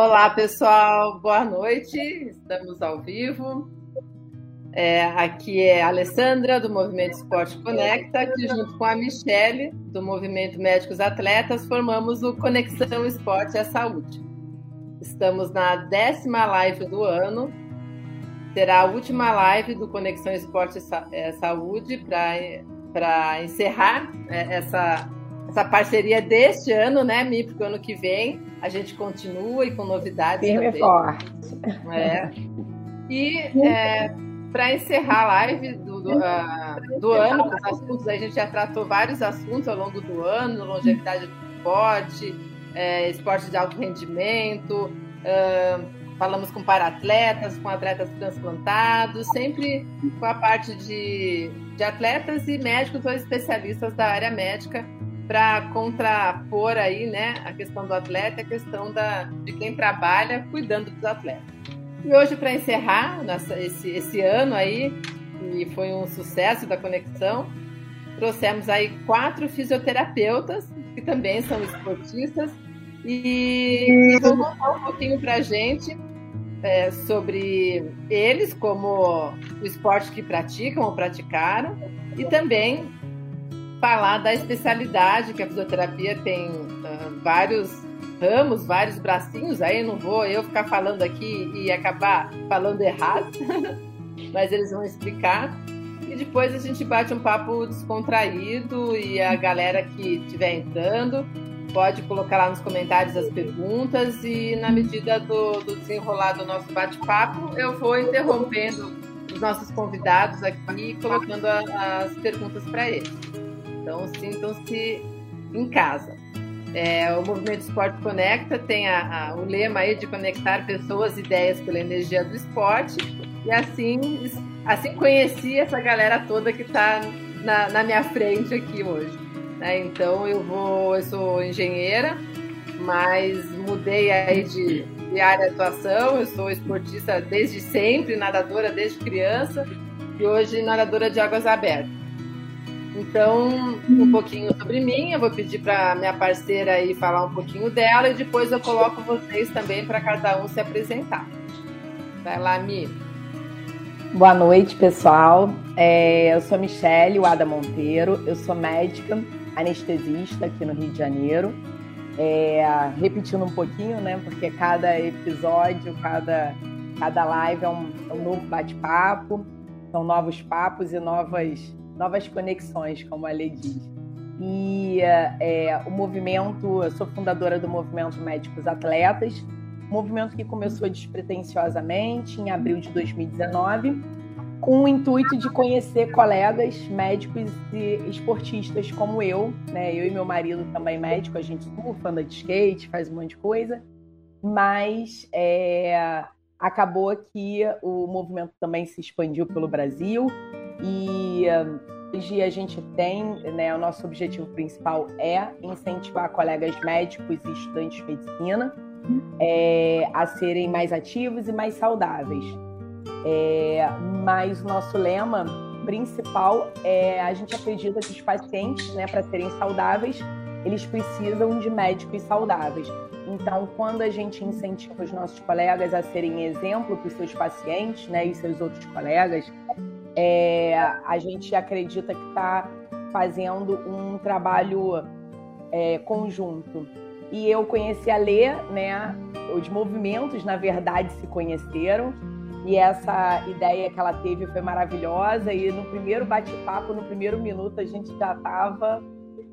Olá, pessoal, boa noite. Estamos ao vivo. É, aqui é a Alessandra, do Movimento Esporte Conecta, que junto com a Michele, do Movimento Médicos Atletas, formamos o Conexão Esporte e Saúde. Estamos na décima live do ano. Será a última live do Conexão Esporte e é, Saúde para encerrar é, essa, essa parceria deste ano, né, Mi? Porque ano que vem a gente continua e com novidades. Firme também. forte. É. E é, para encerrar a live do, do, uh, do ano, com os assuntos, a gente já tratou vários assuntos ao longo do ano, longevidade do esporte, é, esporte de alto rendimento, uh, falamos com paratletas, com atletas transplantados, sempre com a parte de, de atletas e médicos ou especialistas da área médica para contrapor aí, né, a questão do atleta, a questão da, de quem trabalha cuidando dos atletas. E hoje, para encerrar nossa, esse, esse ano aí, e foi um sucesso da conexão, trouxemos aí quatro fisioterapeutas, que também são esportistas, e, e vão contar um pouquinho para a gente é, sobre eles, como o esporte que praticam ou praticaram, e também falar da especialidade, que a fisioterapia tem uh, vários ramos, vários bracinhos, aí não vou eu ficar falando aqui e acabar falando errado, mas eles vão explicar. E depois a gente bate um papo descontraído e a galera que estiver entrando pode colocar lá nos comentários as perguntas e na medida do, do desenrolar do nosso bate-papo eu vou interrompendo os nossos convidados aqui e colocando a, as perguntas para eles. Então, sintam-se em casa. É, o Movimento Esporte Conecta tem a, a, o lema aí de conectar pessoas e ideias pela energia do esporte. E assim, assim conheci essa galera toda que está na, na, minha frente aqui hoje. Né? Então eu vou, eu sou engenheira, mas mudei aí de, de área de atuação. Eu sou esportista desde sempre, nadadora desde criança e hoje nadadora de águas abertas. Então, um pouquinho sobre mim, eu vou pedir para minha parceira aí falar um pouquinho dela e depois eu coloco vocês também para cada um se apresentar. Vai lá, Mi. Boa noite, pessoal. É, eu sou Michele Wada Monteiro, eu sou médica, anestesista aqui no Rio de Janeiro. É, repetindo um pouquinho, né? Porque cada episódio, cada, cada live é um, é um novo bate-papo, são novos papos e novas novas conexões, como a Lê diz. E é, o movimento, eu sou fundadora do Movimento Médicos Atletas, movimento que começou despretensiosamente em abril de 2019, com o intuito de conhecer colegas médicos e esportistas como eu, né? Eu e meu marido também médico, a gente surfa, anda de skate, faz um monte de coisa, mas é, acabou que o movimento também se expandiu pelo Brasil e hoje a gente tem, né, o nosso objetivo principal é incentivar colegas médicos e estudantes de medicina é, a serem mais ativos e mais saudáveis. É, mas o nosso lema principal é a gente acredita que os pacientes, né, para serem saudáveis, eles precisam de médicos saudáveis. Então, quando a gente incentiva os nossos colegas a serem exemplo para os seus pacientes, né, e seus outros colegas, é, a gente acredita que está fazendo um trabalho é, conjunto. E eu conheci a Lê, né? Os movimentos, na verdade, se conheceram. E essa ideia que ela teve foi maravilhosa. E no primeiro bate-papo, no primeiro minuto, a gente já estava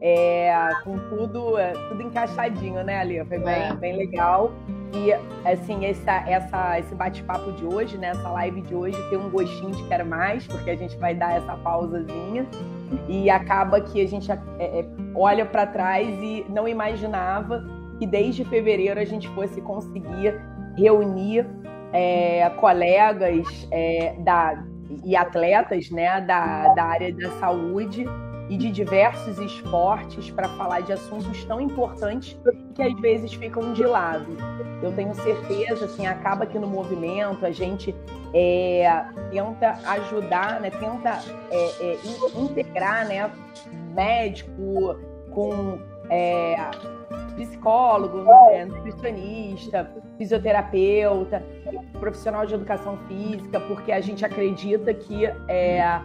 é, com tudo, é, tudo encaixadinho, né, Alê? Foi bem, é. bem legal. E, assim, essa, essa, esse bate-papo de hoje, né, essa live de hoje, tem um gostinho de quero mais, porque a gente vai dar essa pausazinha. E acaba que a gente é, é olha para trás e não imaginava que desde fevereiro a gente fosse conseguir reunir é, colegas é, da, e atletas né, da, da área da saúde e de diversos esportes para falar de assuntos tão importantes que às vezes ficam de lado. Eu tenho certeza, assim, acaba que no movimento a gente é, tenta ajudar, né, tenta é, é, integrar né, médico com é, psicólogo, né, nutricionista, fisioterapeuta, profissional de educação física, porque a gente acredita que é, a,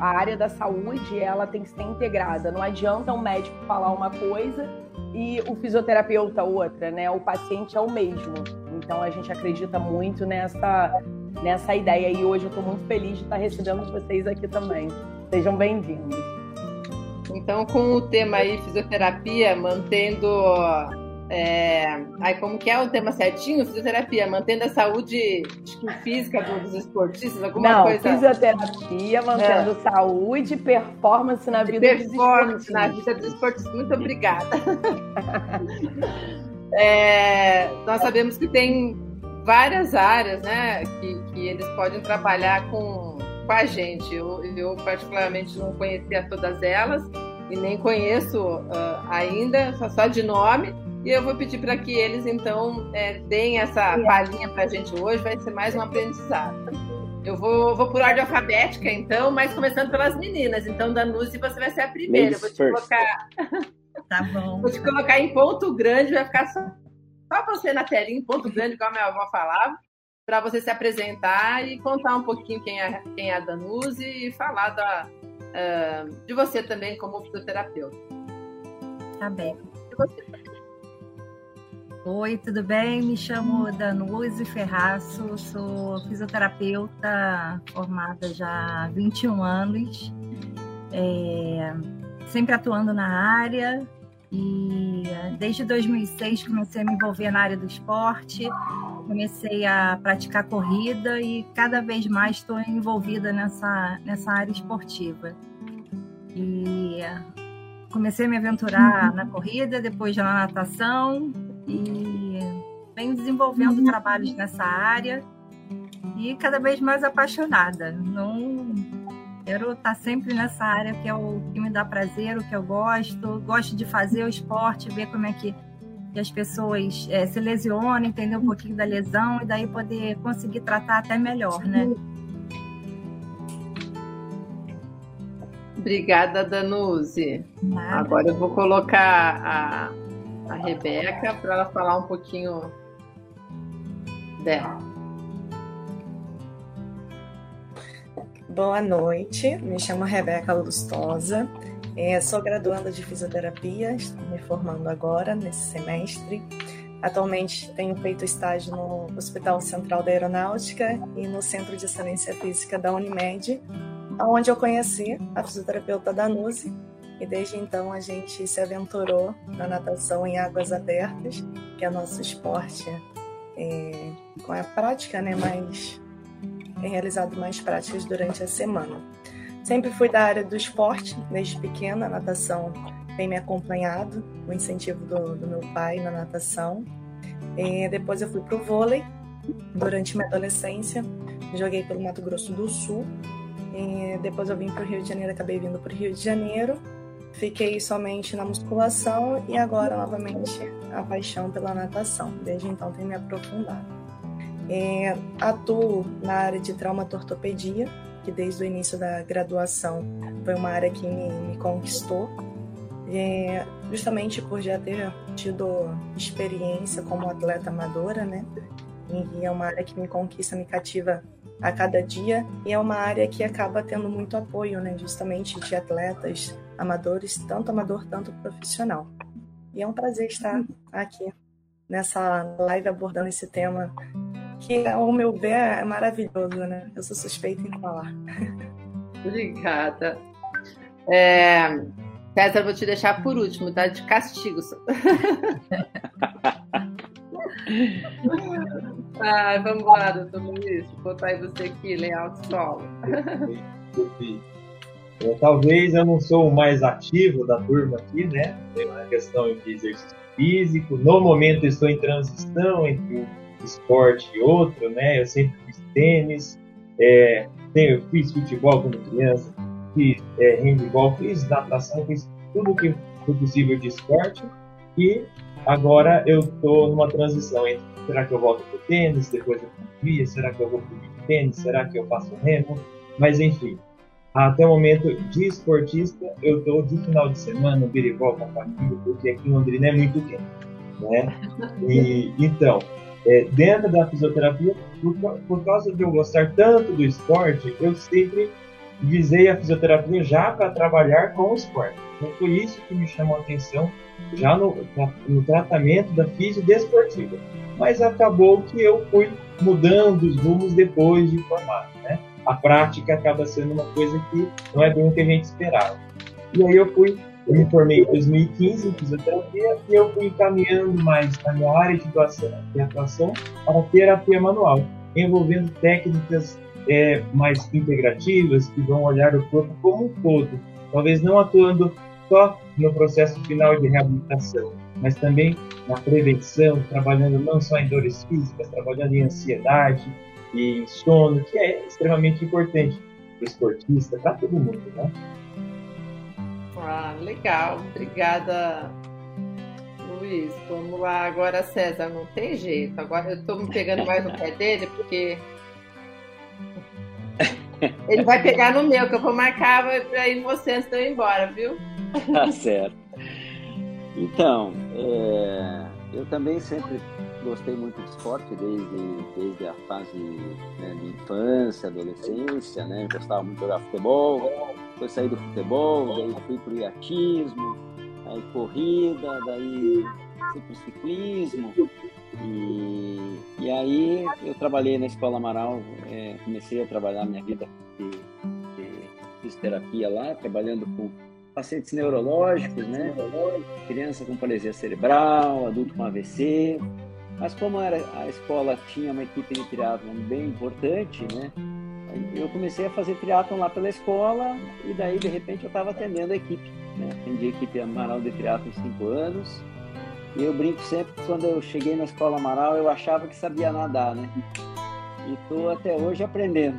a, área da saúde ela tem que ser integrada. Não adianta um médico falar uma coisa e o fisioterapeuta outra, né? O paciente é o mesmo. Então a gente acredita muito nessa nessa ideia e hoje eu estou muito feliz de estar recebendo vocês aqui também. Sejam bem-vindos. Então, com o tema aí, fisioterapia, mantendo. É, aí, como que é o tema certinho? Fisioterapia, mantendo a saúde física dos esportistas, alguma Não, coisa? Fisioterapia, mantendo é. saúde e performance na vida performance dos esportistas. na vida dos esportistas. Muito obrigada. é, nós sabemos que tem várias áreas, né, que, que eles podem trabalhar com com a gente. Eu, eu particularmente não conhecia todas elas e nem conheço uh, ainda, só, só de nome. E eu vou pedir para que eles, então, é, deem essa palhinha para a gente hoje, vai ser mais um aprendizado. Eu vou, vou por ordem alfabética, então, mas começando pelas meninas. Então, Danusi, você vai ser a primeira. vou te colocar. Tá bom. Vou te colocar em ponto grande, vai ficar só, só você na telinha, em ponto grande, igual a minha avó falava para você se apresentar e contar um pouquinho quem é, quem é a Danuzi e falar da, uh, de você também como fisioterapeuta. Tá bem. Oi, tudo bem? Me chamo Danuzi Ferraço, sou fisioterapeuta formada já há 21 anos, é, sempre atuando na área e desde 2006 comecei a me envolver na área do esporte, comecei a praticar corrida e cada vez mais estou envolvida nessa, nessa área esportiva. E comecei a me aventurar uhum. na corrida, depois na natação e venho desenvolvendo uhum. trabalhos nessa área e cada vez mais apaixonada. Não Quero estar sempre nessa área que é o que me dá prazer, o que eu gosto. Gosto de fazer o esporte, ver como é que, que as pessoas é, se lesionam, entender um pouquinho da lesão e daí poder conseguir tratar até melhor, né? Obrigada, Danuzi. Nada. Agora eu vou colocar a, a Rebeca para ela falar um pouquinho dela. Boa noite, me chamo Rebeca Lustosa, é, sou graduanda de fisioterapia, estou me formando agora nesse semestre. Atualmente tenho feito estágio no Hospital Central da Aeronáutica e no Centro de Excelência Física da Unimed, onde eu conheci a fisioterapeuta Danuzi e desde então a gente se aventurou na natação em águas abertas, que é nosso esporte é, com a prática né, mais é realizado mais práticas durante a semana. Sempre fui da área do esporte, desde pequena, a natação tem me acompanhado, o incentivo do, do meu pai na natação. E depois eu fui para o vôlei, durante minha adolescência, joguei pelo Mato Grosso do Sul. E depois eu vim para o Rio de Janeiro, acabei vindo para o Rio de Janeiro. Fiquei somente na musculação e agora novamente a paixão pela natação. Desde então tenho me aprofundado. É, atuo na área de traumatortopedia, que desde o início da graduação foi uma área que me, me conquistou, é, justamente por já ter tido experiência como atleta amadora, né? E é uma área que me conquista, me cativa a cada dia e é uma área que acaba tendo muito apoio, né? Justamente de atletas amadores, tanto amador, tanto profissional. E é um prazer estar aqui nessa live abordando esse tema que, ao meu ver, é maravilhoso, né? Eu sou suspeita em falar. Obrigada. É... César, vou te deixar por último, tá? De castigo. Ai, vamos lá, doutor Luiz. Vou botar aí você aqui, layout solo. É, talvez eu não sou o mais ativo da turma aqui, né? Tem uma questão de exercício físico. No momento estou em transição entre esporte e outro, né? Eu sempre fiz tênis, é, tenho, fiz futebol quando criança, fiz é, handball, fiz natação, fiz tudo que foi possível de esporte e agora eu estou numa transição entre será que eu volto para o tênis, depois eu confio, será que eu vou para o tênis, será que eu faço remo, mas enfim, até o momento de esportista eu estou de final de semana no biribol com a família, porque aqui em Londrina é muito quente, né? E, então, é, dentro da fisioterapia, por, por causa de eu gostar tanto do esporte, eu sempre visei a fisioterapia já para trabalhar com o esporte. Então foi isso que me chamou a atenção já no, no tratamento da fisiodesportiva. Mas acabou que eu fui mudando os rumos depois de formado, né? A prática acaba sendo uma coisa que não é bem o que a gente esperava. E aí eu fui, eu me formei em 2015 em fisioterapia e eu fui caminhando mais na minha área de atuação, de para terapia manual, envolvendo técnicas é, mais integrativas, que vão olhar o corpo como um todo, talvez não atuando só no processo final de reabilitação, mas também na prevenção, trabalhando não só em dores físicas, trabalhando em ansiedade e sono, que é extremamente importante para o esportista, para todo mundo, né? Ah, legal, obrigada, Luiz. Vamos lá, agora César, não tem jeito. Agora eu estou me pegando mais no pé dele, porque ele vai pegar no meu, que eu vou marcar para ir você antes de eu ir embora, viu? Tá certo. Então, é, eu também sempre gostei muito de esporte desde, desde a fase né, de infância, adolescência, né? Gostava muito de jogar futebol, depois saí do futebol, daí fui pro iatismo, aí corrida, daí fui pro ciclismo, e, e aí eu trabalhei na Escola Amaral, é, comecei a trabalhar minha vida de, de fisioterapia lá, trabalhando com pacientes neurológicos, né? Criança com paralisia cerebral, adulto com AVC. Mas como era, a escola tinha uma equipe de triatlon bem importante, né? Eu comecei a fazer triatlon lá pela escola e daí de repente eu estava atendendo a equipe. Né? Atendi a equipe Amaral de triatlon cinco anos e eu brinco sempre que quando eu cheguei na escola Amaral, eu achava que sabia nadar, né? E estou até hoje aprendendo.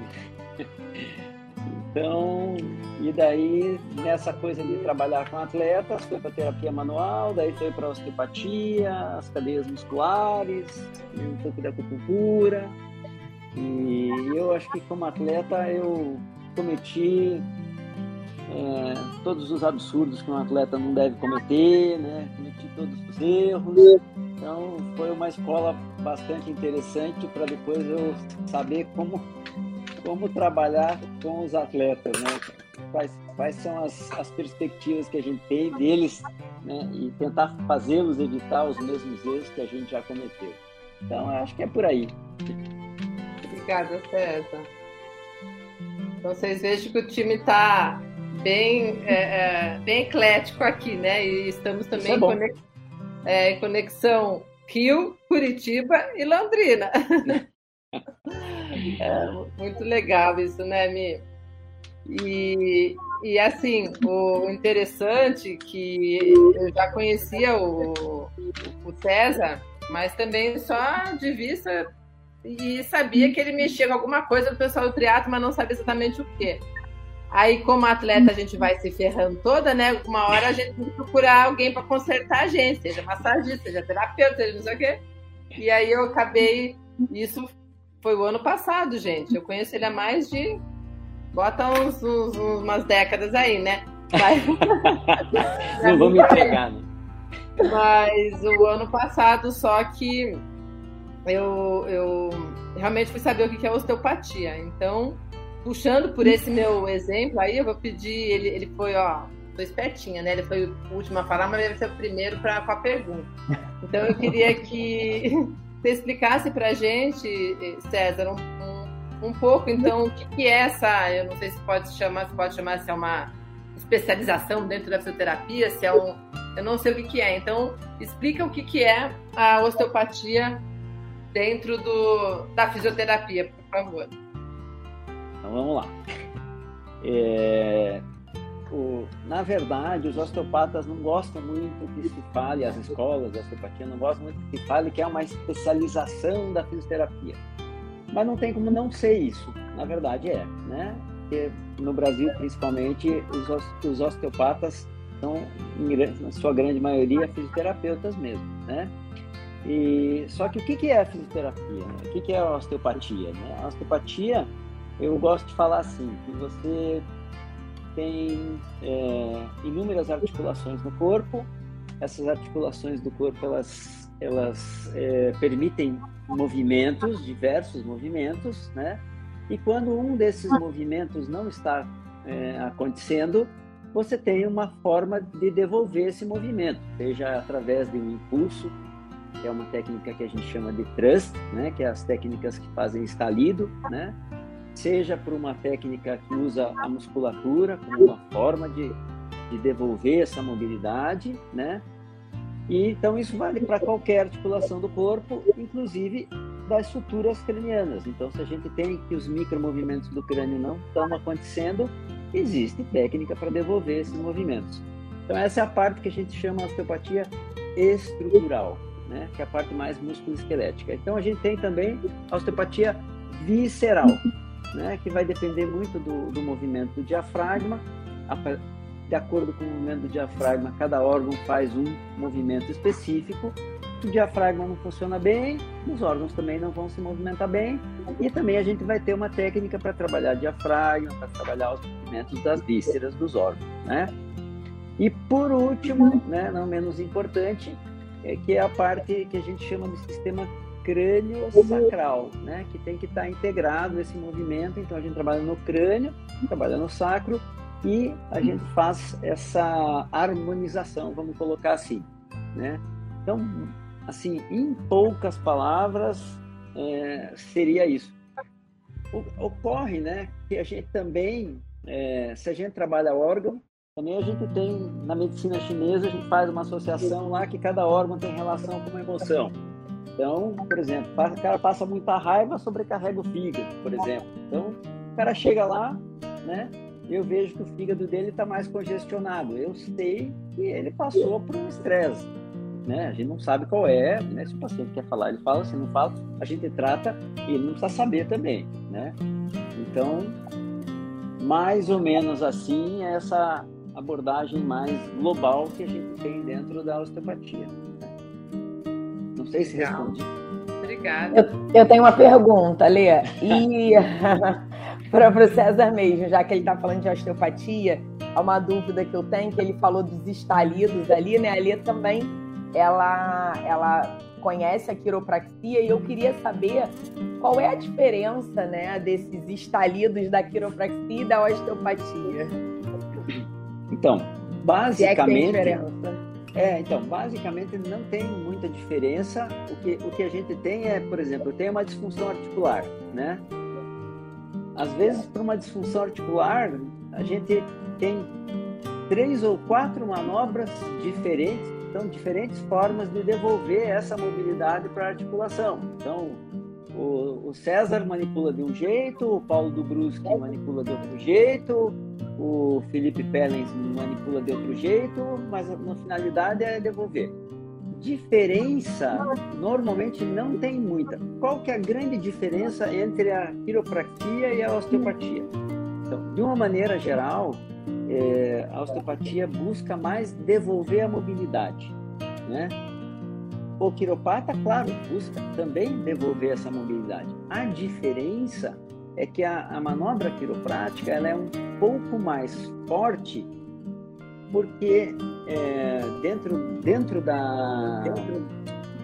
Então, e daí nessa coisa de trabalhar com atletas, foi para terapia manual, daí foi para osteopatia, as cadeias musculares, um pouco da acupuntura. E eu acho que como atleta eu cometi é, todos os absurdos que um atleta não deve cometer, né? Cometi todos os erros. Então foi uma escola bastante interessante para depois eu saber como como trabalhar com os atletas, né? Quais, quais são as, as perspectivas que a gente tem deles, né? E tentar fazê-los evitar os mesmos erros que a gente já cometeu. Então acho que é por aí. Obrigada, César. Então vocês vejam que o time está bem, é, é, bem eclético aqui, né? E estamos também é em, conex, é, em conexão Rio, Curitiba e Londrina. é, muito legal isso, né, Mi? E, e assim, o interessante que eu já conhecia o, o César, mas também só de vista e sabia que ele mexia com alguma coisa do pessoal do triatlo, mas não sabia exatamente o quê. Aí, como atleta, a gente vai se ferrando toda, né? Uma hora a gente tem que procurar alguém para consertar a gente, seja massagista, seja terapeuta, seja não sei o quê. E aí eu acabei. Isso foi o ano passado, gente. Eu conheço ele há mais de. Bota uns, uns umas décadas aí, né? Mas... não vou me entregar, né? Mas o ano passado, só que eu, eu realmente fui saber o que é osteopatia. Então, puxando por esse meu exemplo, aí eu vou pedir, ele, ele foi, ó, tô espertinha, né? Ele foi o último a falar, mas deve ser o primeiro com a pergunta. Então eu queria que você explicasse pra gente, César, um, um, um pouco, então, o que, que, é essa, eu não sei se pode chamar, se pode chamar se é uma especialização dentro da fisioterapia, se é um. Eu não sei o que, que é. Então, explica o que, que é a osteopatia dentro do, da fisioterapia, por favor. Então vamos lá. É... o, na verdade, os osteopatas não gostam muito que se fale, as escolas de osteopatia não gostam muito que se fale que é uma especialização da fisioterapia. Mas não tem como não ser isso, na verdade é, né? Porque no Brasil, principalmente, os, os osteopatas são, na sua grande maioria, fisioterapeutas mesmo, né? E, só que o que é a fisioterapia? Né? O que é a osteopatia? Né? A osteopatia, eu gosto de falar assim, que você tem é, inúmeras articulações no corpo. Essas articulações do corpo elas, elas é, permitem movimentos, diversos movimentos, né? E quando um desses movimentos não está é, acontecendo, você tem uma forma de devolver esse movimento, seja através de um impulso, que é uma técnica que a gente chama de thrust, né? Que é as técnicas que fazem estalido, né? seja por uma técnica que usa a musculatura como uma forma de, de devolver essa mobilidade, né? E então isso vale para qualquer articulação do corpo, inclusive das estruturas cranianas. Então, se a gente tem que os micromovimentos do crânio não estão acontecendo, existe técnica para devolver esses movimentos. Então, essa é a parte que a gente chama de osteopatia estrutural, né? que é a parte mais musculoesquelética. Então, a gente tem também a osteopatia visceral, né, que vai depender muito do, do movimento do diafragma. De acordo com o movimento do diafragma, cada órgão faz um movimento específico. O diafragma não funciona bem, os órgãos também não vão se movimentar bem. E também a gente vai ter uma técnica para trabalhar diafragma, para trabalhar os movimentos das vísceras dos órgãos. Né? E por último, né, não menos importante, é que é a parte que a gente chama de sistema crânio sacral, né? Que tem que estar integrado esse movimento. Então a gente trabalha no crânio, trabalha no sacro e a gente faz essa harmonização, vamos colocar assim, né? Então, assim, em poucas palavras, é, seria isso. O, ocorre, né, que a gente também, é, se a gente trabalha órgão, também a gente tem, na medicina chinesa, a gente faz uma associação lá que cada órgão tem relação com uma emoção. Então, por exemplo, o cara passa muita raiva, sobrecarrega o fígado, por exemplo. Então, o cara chega lá, né? Eu vejo que o fígado dele está mais congestionado. Eu sei que ele passou por um estresse. Né? A gente não sabe qual é, né? Se o paciente quer falar, ele fala, se não fala, a gente trata e ele não precisa saber também, né? Então, mais ou menos assim, é essa abordagem mais global que a gente tem dentro da osteopatia sei se respondi. Obrigada. Eu, eu, tenho uma pergunta, Lê. E para o César mesmo, já que ele está falando de osteopatia, há uma dúvida que eu tenho, que ele falou dos estalidos ali, né? A Lê também, ela, ela conhece a quiropraxia e eu queria saber qual é a diferença, né, desses estalidos da quiropraxia e da osteopatia. Então, basicamente... Se é é, então, basicamente não tem muita diferença. O que, o que a gente tem é, por exemplo, tem uma disfunção articular, né? Às vezes, para uma disfunção articular, a gente tem três ou quatro manobras diferentes, então diferentes formas de devolver essa mobilidade para a articulação. Então, o, o, César manipula de um jeito, o Paulo do Brusque manipula de outro jeito, o Felipe Pellens manipula de outro jeito, mas na finalidade é devolver. Diferença normalmente não tem muita. Qual que é a grande diferença entre a quiropraxia e a osteopatia? Então, de uma maneira geral, é, a osteopatia busca mais devolver a mobilidade, né? O quiropata, claro, busca também devolver essa mobilidade. A diferença é que a, a manobra quiroprática ela é um pouco mais forte porque é, dentro, dentro, da, dentro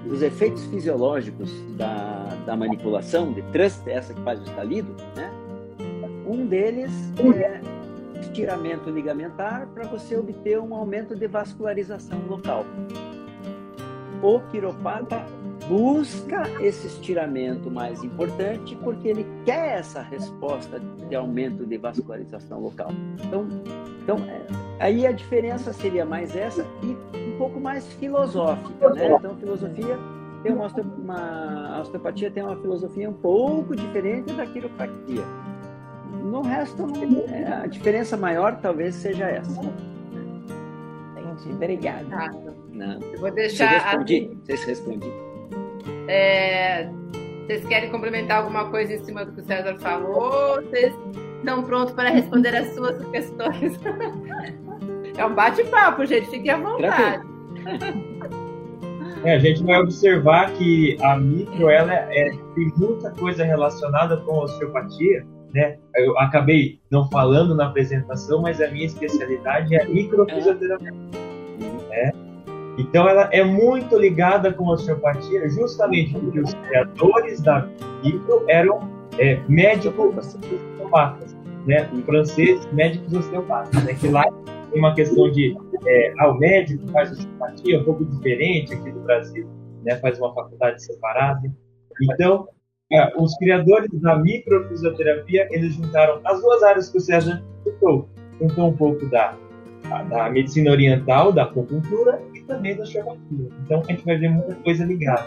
dos efeitos fisiológicos da, da manipulação de thrust, essa que faz o estalido, né? um deles é estiramento ligamentar para você obter um aumento de vascularização local. O quiropata busca esse estiramento mais importante porque ele quer essa resposta de aumento de vascularização local. Então, então é, aí a diferença seria mais essa e um pouco mais filosófica, né? Então, filosofia tem uma, uma a osteopatia tem uma filosofia um pouco diferente da quiropraxia. no resto, é, a diferença maior talvez seja essa. Entendi, obrigada. Não. eu vou deixar. Você respondi? Vocês respondi. É, vocês querem complementar alguma coisa em cima do que o César falou? Ou Vocês estão prontos para responder as suas questões? É um bate-papo, gente. Fiquem à vontade. É, a gente vai observar que a micro ela é, tem muita coisa relacionada com a osteopatia, né? Eu acabei não falando na apresentação, mas a minha especialidade é a microfisioterapia. Né? Então ela é muito ligada com a osteopatia, justamente porque os criadores da micro eram é, médicos osteopatas, né? Em francês, médicos osteopatas, né? Que lá tem uma questão de é, ah, o médico faz osteopatia um pouco diferente aqui do Brasil, né? Faz uma faculdade separada. Então é, os criadores da microfisioterapia eles juntaram as duas áreas que o César citou, juntou um pouco da da medicina oriental, da acupuntura também da osteopatia. Então a gente vai ver muita coisa ligada.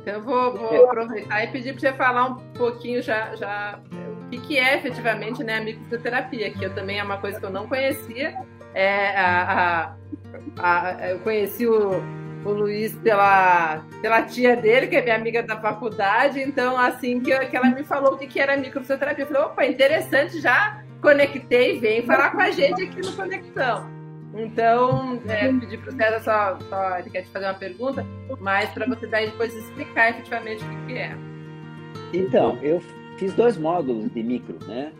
Então eu vou, vou aproveitar e pedir para você falar um pouquinho já, já o que, que é efetivamente né, a microfisioterapia, que eu também é uma coisa que eu não conhecia. É, a, a, a, eu conheci o, o Luiz pela, pela tia dele, que é minha amiga da faculdade, então assim que, que ela me falou o que, que era microfisioterapia, eu falei, opa, interessante, já conectei, vem falar com a gente aqui no Conexão. Então, é, pedi para o César só, só, ele quer te fazer uma pergunta, mas para você daí depois explicar efetivamente o que, é. Então, eu fiz dois módulos de micro, né?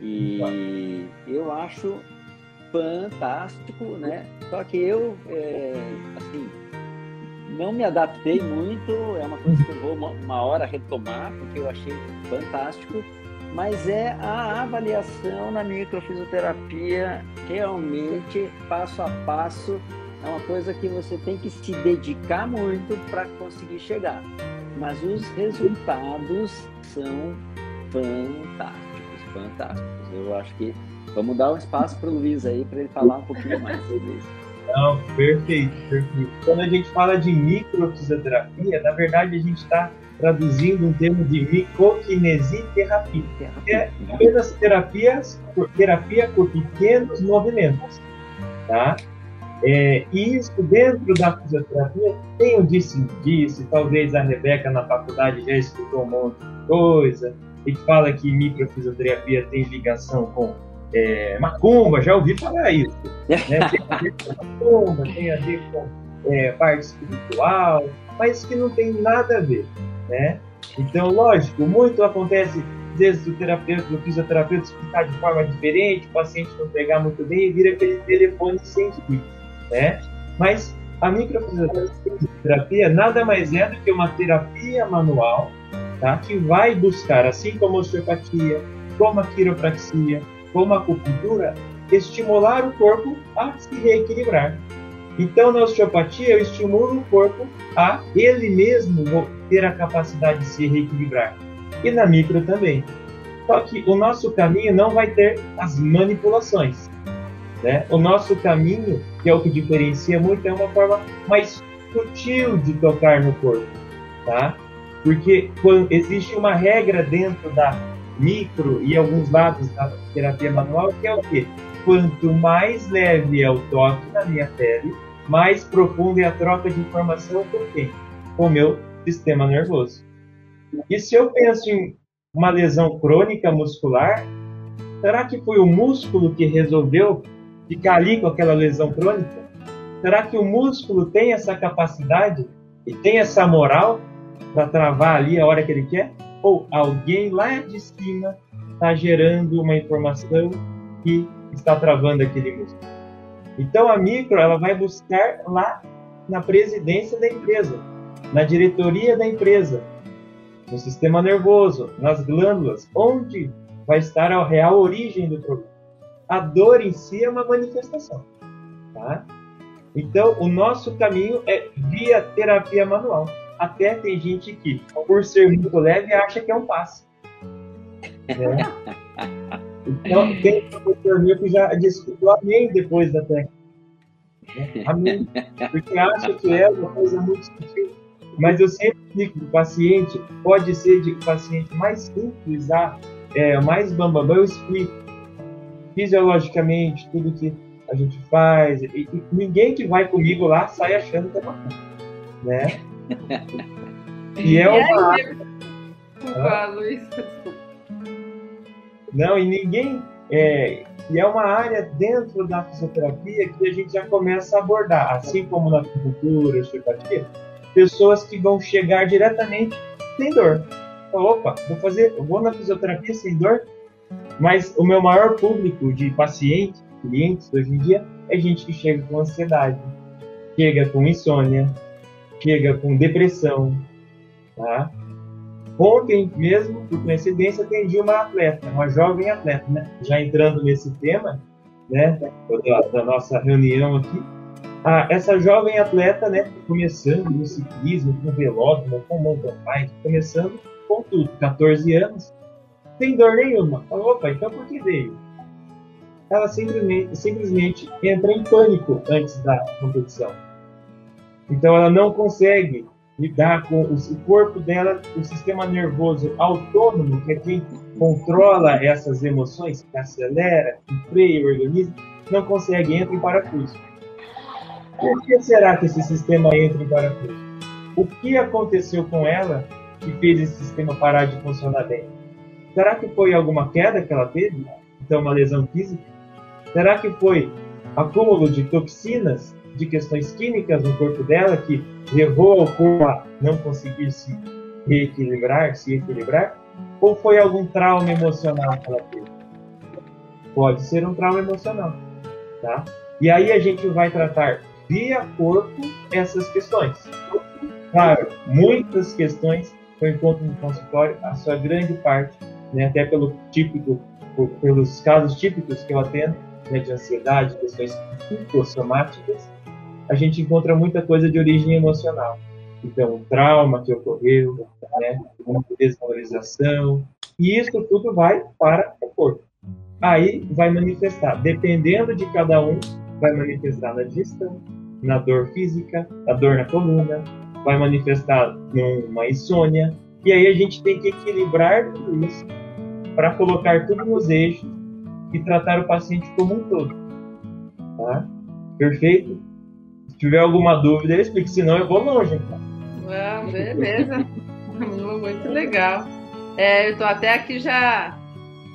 E eu acho fantástico, né? Só que eu, é, assim, não me adaptei muito, é uma coisa que eu vou uma hora retomar, porque eu achei fantástico mas é a avaliação na microfisioterapia realmente passo a passo é uma coisa que você tem que se dedicar muito para conseguir chegar. Mas os resultados são fantásticos fantásticos. Eu acho que vamos dar um espaço para o Luiz aí para ele falar um pouquinho mais sobre isso. Não, perfeito, perfeito. Quando a gente fala de microfisioterapia, na verdade a gente está traduzindo um termo de micoquinesioterapia, que é apenas terapias, terapia por pequenos movimentos. Tá? É, e isso dentro da fisioterapia tem o disse-disse, talvez a Rebeca na faculdade já escutou um monte de coisa, e que fala que microfisioterapia tem ligação com é, macumba, já ouvi falar isso. Né? Tem a ver com macumba, tem a ver com é, parte espiritual, mas que não tem nada a ver né? Então, lógico, muito acontece vezes o terapeuta, o fisioterapeuta explicar de forma diferente, o paciente não pegar muito bem e vira aquele telefone científico, né? Mas a microfisioterapia nada mais é do que uma terapia manual, tá? Que vai buscar, assim como a osteopatia, como a quiropraxia, como a acupuntura, estimular o corpo a se reequilibrar. Então, na osteopatia, eu estimulo o corpo a ele mesmo ter a capacidade de se reequilibrar. E na micro também. Só que o nosso caminho não vai ter as manipulações. Né? O nosso caminho, que é o que diferencia muito, é uma forma mais sutil de tocar no corpo. Tá? Porque existe uma regra dentro da micro e alguns lados da terapia manual, que é o quê? Quanto mais leve é o toque na minha pele, mais profunda é a troca de informação que eu tenho com o meu sistema nervoso. E se eu penso em uma lesão crônica muscular, será que foi o músculo que resolveu ficar ali com aquela lesão crônica? Será que o músculo tem essa capacidade e tem essa moral para travar ali a hora que ele quer? Ou alguém lá de cima está gerando uma informação que está travando aquele músculo? Então a micro ela vai buscar lá na presidência da empresa, na diretoria da empresa, no sistema nervoso, nas glândulas, onde vai estar a real origem do problema. A dor em si é uma manifestação, tá? Então o nosso caminho é via terapia manual. Até tem gente que, por ser muito leve, acha que é um passe. Né? Então, tem professor meu que já discutiu amém depois da técnica. Amém. Porque acha que é uma coisa muito sutil. Mas eu sempre digo que o paciente pode ser de paciente mais simples a é, mais bambambam, bam, bam, eu explico fisiologicamente tudo que a gente faz. E, e, ninguém que vai comigo lá sai achando que é bacana, né? E é uma. Ah. Não, e ninguém. É, e é uma área dentro da fisioterapia que a gente já começa a abordar, assim como na acupuntura, osteopatia, pessoas que vão chegar diretamente sem dor. Opa, vou fazer, vou na fisioterapia sem dor, mas o meu maior público de pacientes, clientes hoje em dia, é gente que chega com ansiedade, chega com insônia, chega com depressão, tá? Ontem mesmo, por coincidência, atendi uma atleta, uma jovem atleta, né? Já entrando nesse tema, né, da, da nossa reunião aqui, ah, essa jovem atleta, né, começando no ciclismo, com velódromo, com mountain bike, começando com tudo, 14 anos, sem dor nenhuma. Falou, opa, então por que veio? Ela simplesmente, simplesmente entra em pânico antes da competição. Então ela não consegue lidar com o corpo dela, o sistema nervoso autônomo, que é quem controla essas emoções, que acelera, que freia o organismo, não consegue, entra em parafuso. Por que será que esse sistema entra em parafuso? O que aconteceu com ela que fez esse sistema parar de funcionar bem? Será que foi alguma queda que ela teve? Então, uma lesão física? Será que foi acúmulo de toxinas, de questões químicas no corpo dela que levou ao corpo a não conseguir se reequilibrar, se equilibrar? Ou foi algum trauma emocional que ela teve? Pode ser um trauma emocional, tá? E aí a gente vai tratar via corpo essas questões. Claro, muitas questões eu encontro no consultório, a sua grande parte, né, até pelo típico, pelos casos típicos que eu atendo, né, de ansiedade, questões psicossomáticas, a gente encontra muita coisa de origem emocional. Então, um trauma que ocorreu, né, uma desvalorização, e isso tudo vai para o corpo. Aí vai manifestar, dependendo de cada um, vai manifestar na digestão, na dor física, na dor na coluna, vai manifestar numa insônia, e aí a gente tem que equilibrar tudo isso para colocar tudo nos eixos e tratar o paciente como um todo. Tá? Perfeito? Tiver alguma dúvida, explico, senão eu vou longe. Então. Ah, beleza. Muito legal. É, eu estou até aqui já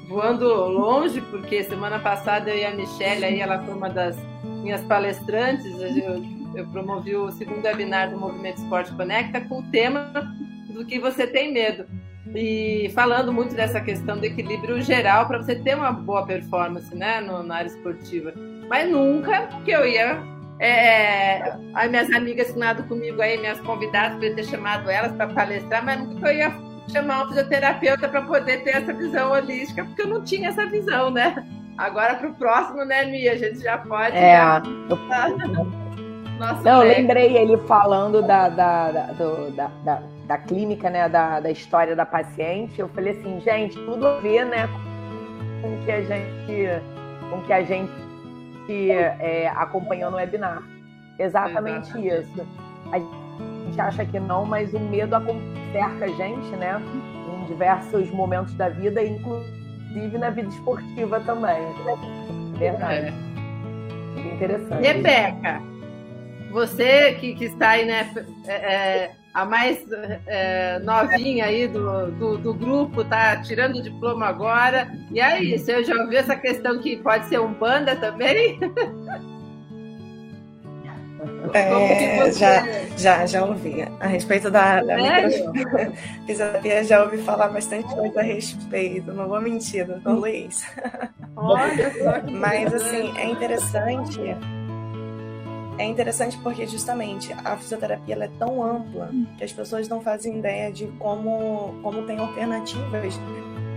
voando longe, porque semana passada eu e a Michelle, aí ela foi uma das minhas palestrantes, eu, eu promovi o segundo webinar do Movimento Esporte Conecta com o tema do que você tem medo. E falando muito dessa questão do equilíbrio geral para você ter uma boa performance né, no, na área esportiva. Mas nunca que eu ia. É, as minhas amigas assinado comigo aí, minhas convidadas, para ter chamado elas para palestrar, mas nunca eu ia chamar um fisioterapeuta para poder ter essa visão holística, porque eu não tinha essa visão, né? Agora para o próximo, né, Mia? A gente já pode. É. Não, eu lembrei ele falando da, da, da, do, da, da da clínica, né, da, da história da paciente, eu falei assim, gente, tudo a ver, né, com que a gente, com que a gente é, acompanhou no webinar. Exatamente isso. A gente acha que não, mas o medo cerca a gente, né, em diversos momentos da vida, inclusive na vida esportiva também. Verdade. É. Interessante. Rebeca, você que, que está aí, né, é, é a mais é, novinha aí do, do, do, grupo, tá tirando o diploma agora. E aí, você já ouviu essa questão que pode ser um banda também? É, já, já, já ouvi. A respeito da, da fisioterapia, já ouvi falar bastante coisa a respeito. Não vou mentir, doutor Luiz. Olha Mas, assim, é interessante é interessante porque justamente a fisioterapia é tão ampla que as pessoas não fazem ideia de como, como tem alternativas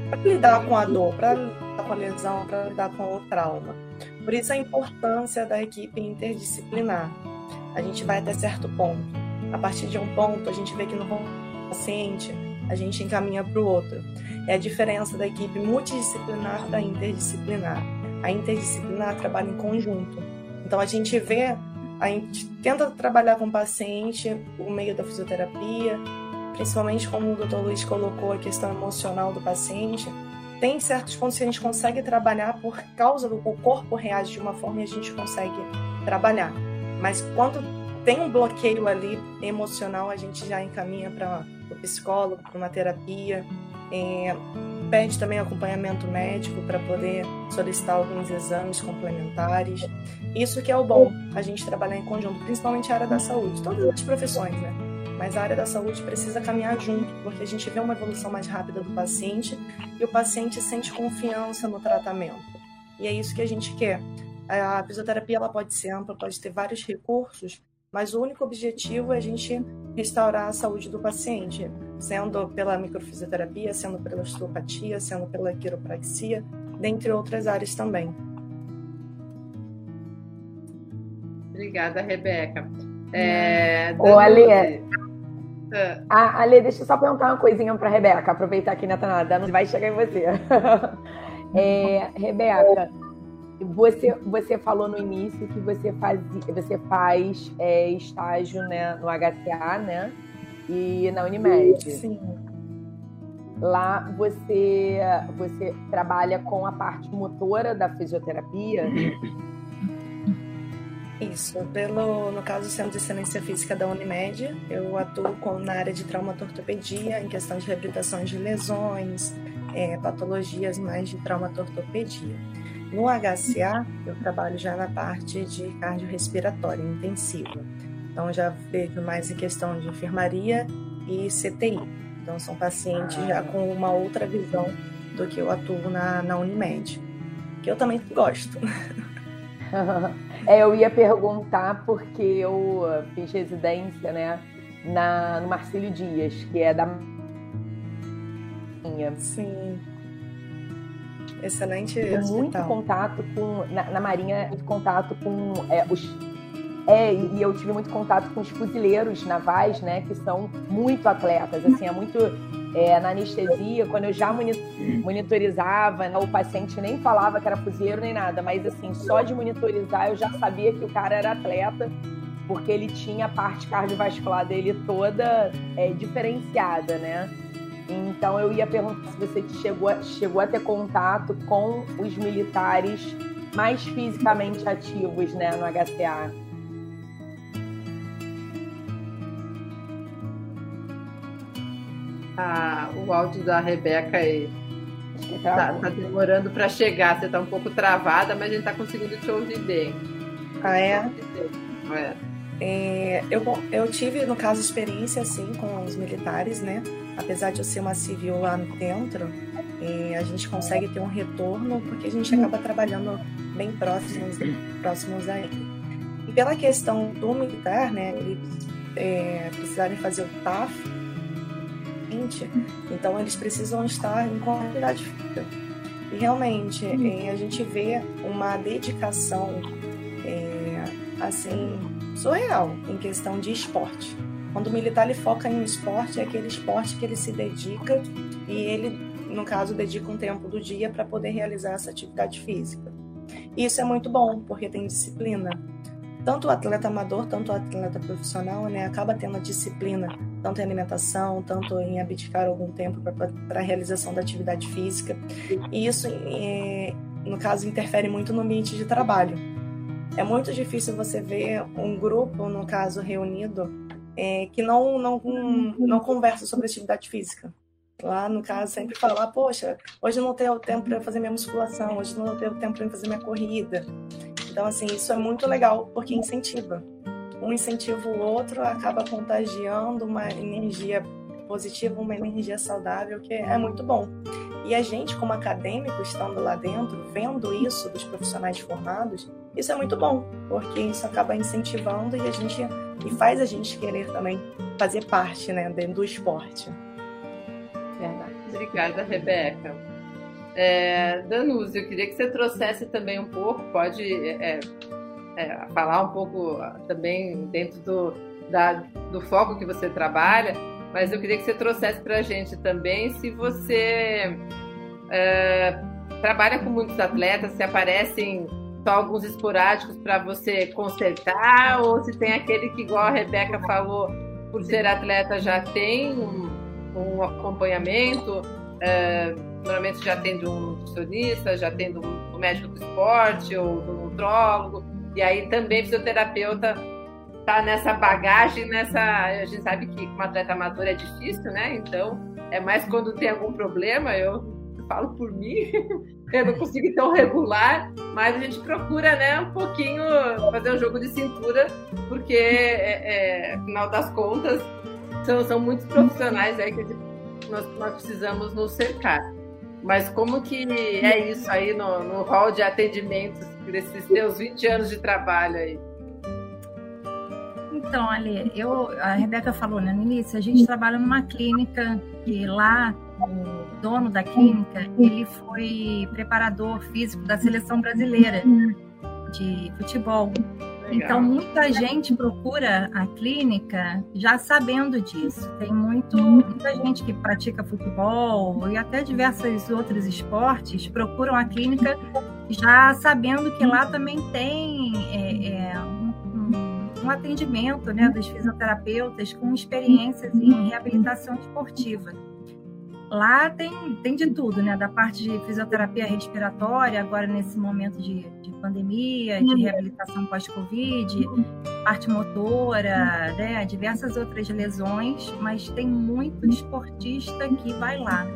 para lidar com a dor, para lidar com a lesão, para lidar com o trauma. Por isso a importância da equipe interdisciplinar. A gente vai até certo ponto. A partir de um ponto, a gente vê que no paciente, a gente encaminha para o outro. É a diferença da equipe multidisciplinar da interdisciplinar. A interdisciplinar trabalha em conjunto. Então a gente vê a gente tenta trabalhar com o paciente por meio da fisioterapia, principalmente como o Dr. Luiz colocou a questão emocional do paciente, tem certos pontos que a gente consegue trabalhar por causa do o corpo reage de uma forma e a gente consegue trabalhar. Mas quando tem um bloqueio ali emocional, a gente já encaminha para o psicólogo, para uma terapia. É, pede também acompanhamento médico para poder solicitar alguns exames complementares. Isso que é o bom, a gente trabalhar em conjunto, principalmente a área da saúde, todas as profissões, né? Mas a área da saúde precisa caminhar junto, porque a gente vê uma evolução mais rápida do paciente e o paciente sente confiança no tratamento. E é isso que a gente quer. A fisioterapia ela pode ser ampla, pode ter vários recursos, mas o único objetivo é a gente restaurar a saúde do paciente, sendo pela microfisioterapia, sendo pela osteopatia, sendo pela quiropraxia, dentre outras áreas também. Obrigada, Rebeca. É, Ô, Ale, ah. ah, Ale, deixa eu só perguntar uma coisinha para Rebeca, aproveitar que tá nada, vai chegar em você. é, Rebeca, você, você falou no início que você faz, você faz é, estágio né, no HCA, né? E na Unimed. Sim. Lá você, você trabalha com a parte motora da fisioterapia. Isso, pelo, no caso do Centro de Excelência Física da Unimed, eu atuo com, na área de traumatortopedia, em questão de reabilitação de lesões, é, patologias mais de traumatortopedia. No HCA, eu trabalho já na parte de cardiorrespiratória intensiva. Então, já vejo mais em questão de enfermaria e CTI. Então, são pacientes já com uma outra visão do que eu atuo na, na Unimed, que eu também gosto. é, eu ia perguntar porque eu fiz residência, né, na, no Marcílio Dias, que é da Sim. Excelente tive muito contato com na, na Marinha muito contato com é, os é, e eu tive muito contato com os fuzileiros navais, né, que são muito atletas, assim, é muito é, na anestesia, quando eu já monitorizava, né, o paciente nem falava que era fuzileiro nem nada, mas assim, só de monitorizar eu já sabia que o cara era atleta, porque ele tinha a parte cardiovascular dele toda é, diferenciada, né? Então eu ia perguntar se você chegou a, chegou a ter contato com os militares mais fisicamente ativos né, no HCA. Ah, o áudio da Rebeca aí tá, tá demorando para chegar. Você está um pouco travada, mas a gente está conseguindo te ouvir bem. Ah, é? É. é eu, eu tive, no caso, experiência assim com os militares, né? apesar de eu ser uma civil lá dentro, é, a gente consegue ter um retorno porque a gente acaba trabalhando bem próximos, próximos a ele. E pela questão do militar, né, eles é, precisarem fazer o TAF, então eles precisam estar em qualidade física. E realmente é, a gente vê uma dedicação é, assim surreal em questão de esporte. Quando o militar ele foca em um esporte, é aquele esporte que ele se dedica e ele, no caso, dedica um tempo do dia para poder realizar essa atividade física. E isso é muito bom, porque tem disciplina. Tanto o atleta amador, tanto o atleta profissional, né, acaba tendo disciplina, tanto em alimentação, tanto em abdicar algum tempo para a realização da atividade física. E isso, é, no caso, interfere muito no ambiente de trabalho. É muito difícil você ver um grupo, no caso, reunido é, que não, não, não conversa sobre atividade física. Lá, no caso, sempre falar, poxa, hoje não tenho tempo para fazer minha musculação, hoje não tenho tempo para fazer minha corrida. Então, assim, isso é muito legal, porque incentiva. Um incentiva o outro, acaba contagiando uma energia positiva, uma energia saudável, que é muito bom. E a gente, como acadêmico, estando lá dentro, vendo isso dos profissionais formados, isso é muito bom, porque isso acaba incentivando e a gente e faz a gente querer também fazer parte, né, do esporte. Verdade. Obrigada, Rebeca. É, eu queria que você trouxesse também um pouco, pode é, é, falar um pouco também dentro do, da, do foco que você trabalha, mas eu queria que você trouxesse para a gente também se você é, trabalha com muitos atletas, se aparecem só alguns esporádicos para você consertar, ou se tem aquele que, igual a Rebeca falou, por ser atleta já tem um, um acompanhamento. É, normalmente já tendo um nutricionista, já tendo um médico do esporte ou um nutrólogo, e aí também fisioterapeuta tá nessa bagagem, nessa. A gente sabe que com atleta amador é difícil, né? Então, é mais quando tem algum problema, eu falo por mim, eu não consigo tão regular, mas a gente procura, né, um pouquinho fazer um jogo de cintura, porque, é, é, afinal das contas, são, são muitos profissionais aí que nós, nós precisamos nos cercar. Mas como que é isso aí no, no hall de atendimentos desses seus 20 anos de trabalho aí? Então, ali, eu, a Rebeca falou né, no início, a gente trabalha numa clínica que lá o dono da clínica, ele foi preparador físico da seleção brasileira de futebol. Então, muita gente procura a clínica já sabendo disso. Tem muito, muita gente que pratica futebol e até diversos outros esportes procuram a clínica já sabendo que lá também tem um, atendimento né, dos fisioterapeutas com experiências em reabilitação esportiva. Lá tem, tem de tudo, né? Da parte de fisioterapia respiratória, agora nesse momento de, de pandemia, de reabilitação pós-Covid, parte motora, né? Diversas outras lesões, mas tem muito esportista que vai lá.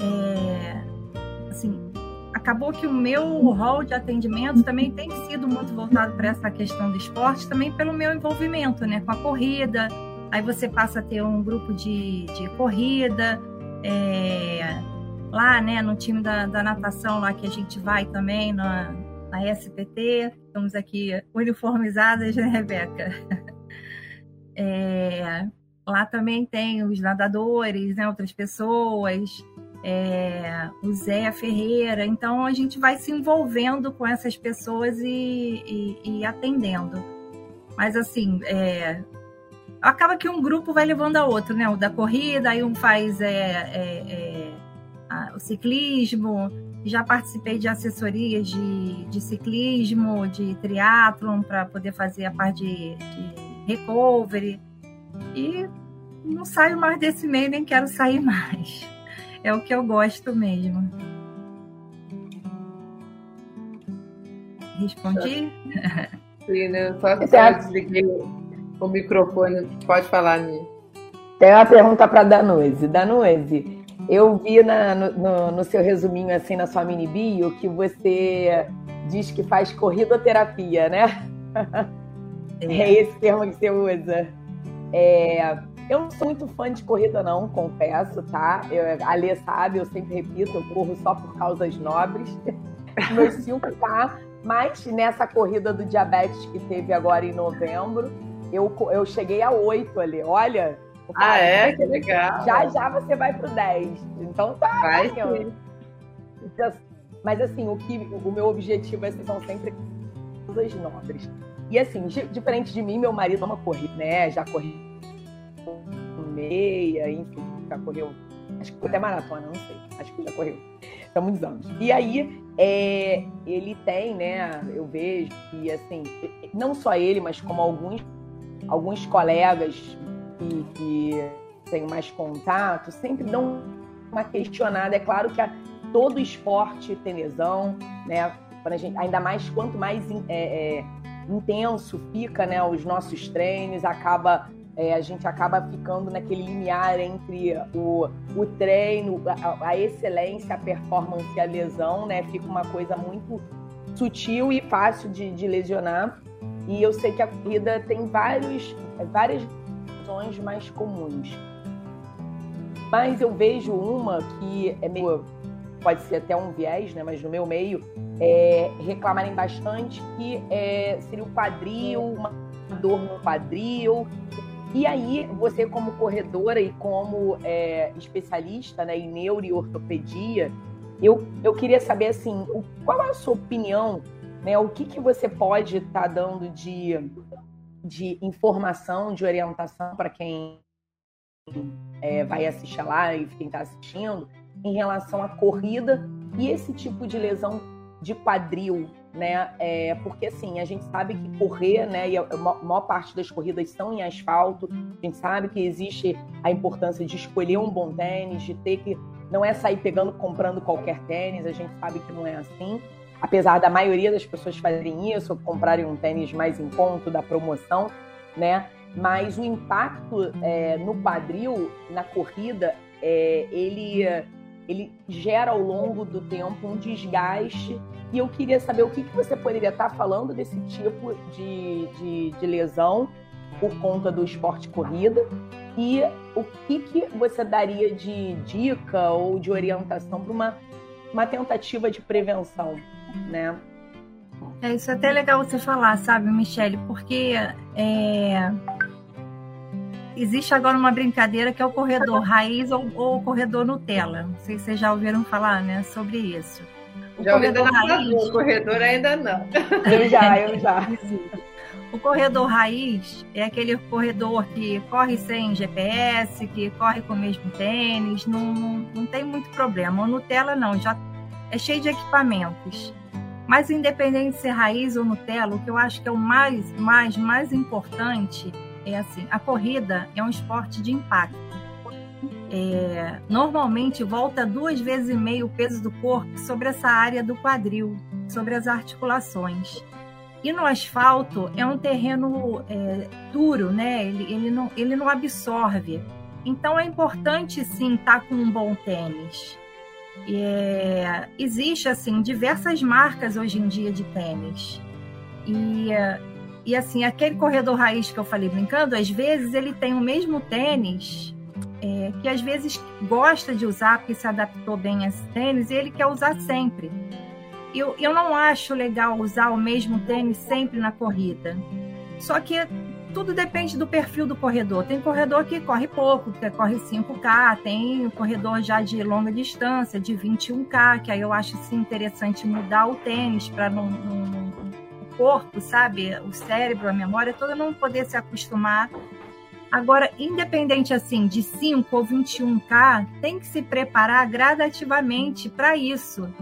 É, assim, acabou que o meu rol de atendimento também tem sido muito voltado para essa questão do esporte, também pelo meu envolvimento, né? Com a corrida, aí você passa a ter um grupo de, de corrida, é, lá, né, no time da, da, natação lá que a gente vai também, na, na SPT, estamos aqui uniformizadas, né, Rebeca? É, lá também tem os nadadores, né, outras pessoas, é, o Zé Ferreira, então a gente vai se envolvendo com essas pessoas e, e, e atendendo. Mas assim, é, acaba que um grupo vai levando a outro, né? O da corrida, aí um faz é, é, é a, o ciclismo. Já participei de assessorias de, de ciclismo, de triatlon, para poder fazer a parte de, de recovery. E não saio mais desse meio, nem quero sair mais. É o que eu gosto mesmo. Respondi? Sim, né? Só, só desliguei o microfone. Pode falar, Mi. Tem uma pergunta para Danose. Danose, eu vi na, no, no, seu resuminho, assim, na sua mini bio, que você diz que faz corridoterapia, né? É, é esse termo que você usa. É, eu não sou muito fã de corrida, não, confesso, tá? Eu, a Lê sabe, eu sempre repito, eu corro só por causas nobres. Meus 5K, mas nessa corrida do diabetes que teve agora em novembro, eu, eu cheguei a 8 ali. Olha. Ah, é? Que legal. Já já você vai pro 10. Então tá. Vai assim, Mas assim, o, que, o meu objetivo é, são sempre coisas nobres. E assim, diferente de mim, meu marido ama correr, né? Já correu meia, enfim, já correu. Acho que até maratona, não sei. Acho que já correu. Há muitos anos. E aí, é, ele tem, né? Eu vejo que, assim, não só ele, mas como alguns alguns colegas que, que têm mais contato sempre dão uma questionada. É claro que a, todo esporte tem lesão, né? Gente, ainda mais quanto mais é, é, intenso fica, né, os nossos treinos, acaba é, a gente acaba ficando naquele limiar entre o, o treino, a, a, excelência, a performance e a lesão, né? Fica uma coisa muito sutil e fácil de, de lesionar. E eu sei que a corrida tem vários, várias razões mais comuns. Mas eu vejo uma que é meio. pode ser até um viés, né? Mas no meu meio, é, reclamarem bastante que é, seria o quadril, uma dor no quadril. E aí, você, como corredora e como é, especialista né, em neuro e ortopedia, eu, eu queria saber assim, qual é a sua opinião né? O que, que você pode estar tá dando de, de informação, de orientação para quem é, vai assistir lá e quem está assistindo em relação à corrida e esse tipo de lesão de quadril, né? É, porque assim, a gente sabe que correr, né? E a maior parte das corridas são em asfalto. A gente sabe que existe a importância de escolher um bom tênis, de ter que não é sair pegando, comprando qualquer tênis, a gente sabe que não é assim. Apesar da maioria das pessoas fazerem isso, comprarem um tênis mais em conta da promoção, né? Mas o impacto é, no quadril, na corrida, é, ele, ele gera ao longo do tempo um desgaste. E eu queria saber o que, que você poderia estar falando desse tipo de, de, de lesão por conta do esporte corrida e o que, que você daria de dica ou de orientação para uma, uma tentativa de prevenção, né? É isso é até legal você falar, sabe, Michele, porque é, existe agora uma brincadeira que é o corredor raiz ou, ou o corredor Nutella. Não sei se vocês já ouviram falar, né, sobre isso. O já ouvi corredor raiz, o corredor ainda não. Eu já, eu já. O corredor raiz é aquele corredor que corre sem GPS, que corre com o mesmo tênis, não, não, não tem muito problema. O Nutella não, já é cheio de equipamentos. Mas independente de ser raiz ou Nutella, o que eu acho que é o mais, mais, mais importante é assim, a corrida é um esporte de impacto. É, normalmente volta duas vezes e meio o peso do corpo sobre essa área do quadril, sobre as articulações. E no asfalto é um terreno é, duro, né? Ele, ele, não, ele não absorve. Então é importante sim estar com um bom tênis. É, existe assim diversas marcas hoje em dia de tênis. E, e assim, aquele corredor raiz que eu falei brincando, às vezes ele tem o mesmo tênis é, que às vezes gosta de usar porque se adaptou bem a esse tênis e ele quer usar sempre eu, eu não acho legal usar o mesmo tênis sempre na corrida. Só que tudo depende do perfil do corredor. Tem corredor que corre pouco, que corre 5K, tem corredor já de longa distância, de 21K, que aí eu acho assim, interessante mudar o tênis para não, o corpo, sabe? O cérebro, a memória toda não poder se acostumar. Agora, independente assim de 5 ou 21K, tem que se preparar gradativamente para isso.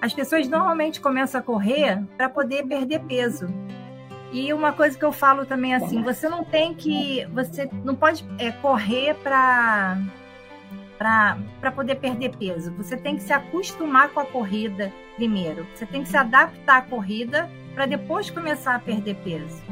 As pessoas normalmente começam a correr para poder perder peso. E uma coisa que eu falo também assim, você não tem que, você não pode é, correr para para poder perder peso. Você tem que se acostumar com a corrida primeiro. Você tem que se adaptar à corrida para depois começar a perder peso.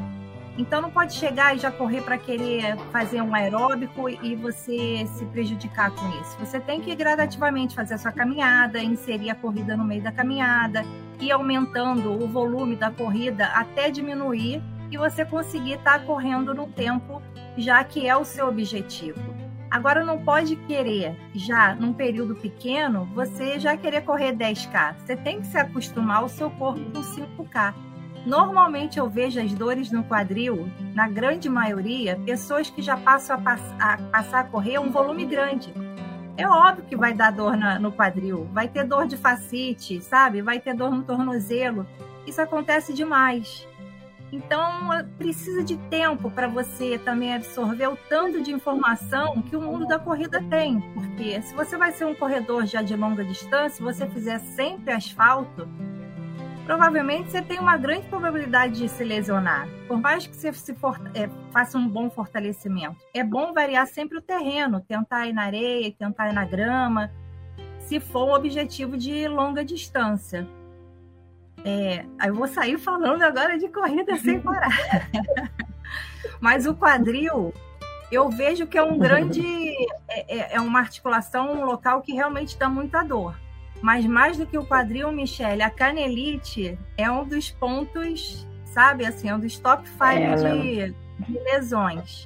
Então não pode chegar e já correr para querer fazer um aeróbico e você se prejudicar com isso. Você tem que gradativamente fazer a sua caminhada, inserir a corrida no meio da caminhada, ir aumentando o volume da corrida até diminuir e você conseguir estar tá correndo no tempo já que é o seu objetivo. Agora não pode querer já num período pequeno você já querer correr 10k. Você tem que se acostumar o seu corpo com 5k. Normalmente eu vejo as dores no quadril, na grande maioria, pessoas que já passam a, pass a passar a correr um volume grande. É óbvio que vai dar dor na, no quadril, vai ter dor de facite, sabe? Vai ter dor no tornozelo. Isso acontece demais. Então, precisa de tempo para você também absorver o tanto de informação que o mundo da corrida tem. Porque se você vai ser um corredor já de longa distância, você fizer sempre asfalto, provavelmente você tem uma grande probabilidade de se lesionar. Por mais que você se for, é, faça um bom fortalecimento. É bom variar sempre o terreno, tentar ir na areia, tentar ir na grama, se for um objetivo de longa distância. É, eu vou sair falando agora de corrida sem parar. Mas o quadril, eu vejo que é um grande. É, é, é uma articulação, um local que realmente dá muita dor. Mas mais do que o quadril, Michele, a canelite é um dos pontos, sabe, assim, é um dos top 5 é, de, de, lesões.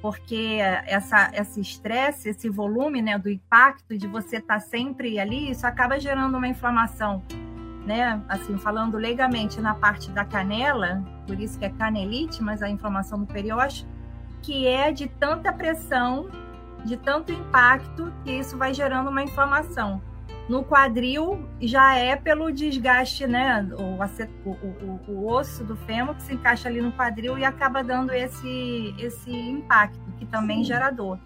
Porque essa, esse estresse, esse volume né, do impacto de você estar tá sempre ali, isso acaba gerando uma inflamação. Né? Assim, falando legalmente na parte da canela, por isso que é canelite, mas a inflamação do periósteo, que é de tanta pressão, de tanto impacto, que isso vai gerando uma inflamação. No quadril já é pelo desgaste, né? O, o, o, o, osso do fêmur que se encaixa ali no quadril e acaba dando esse, esse impacto, que também Sim. gera dor.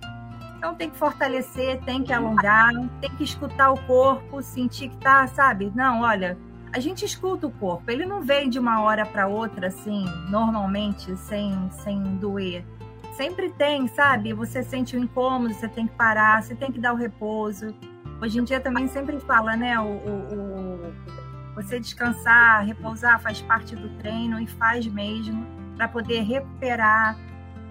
Então tem que fortalecer, tem que alongar, tem que escutar o corpo, sentir que tá, sabe? Não, olha, a gente escuta o corpo, ele não vem de uma hora para outra assim, normalmente, sem, sem doer. Sempre tem, sabe? Você sente o incômodo, você tem que parar, você tem que dar o repouso Hoje em dia também sempre fala, né? O, o, o, você descansar, repousar faz parte do treino e faz mesmo para poder recuperar.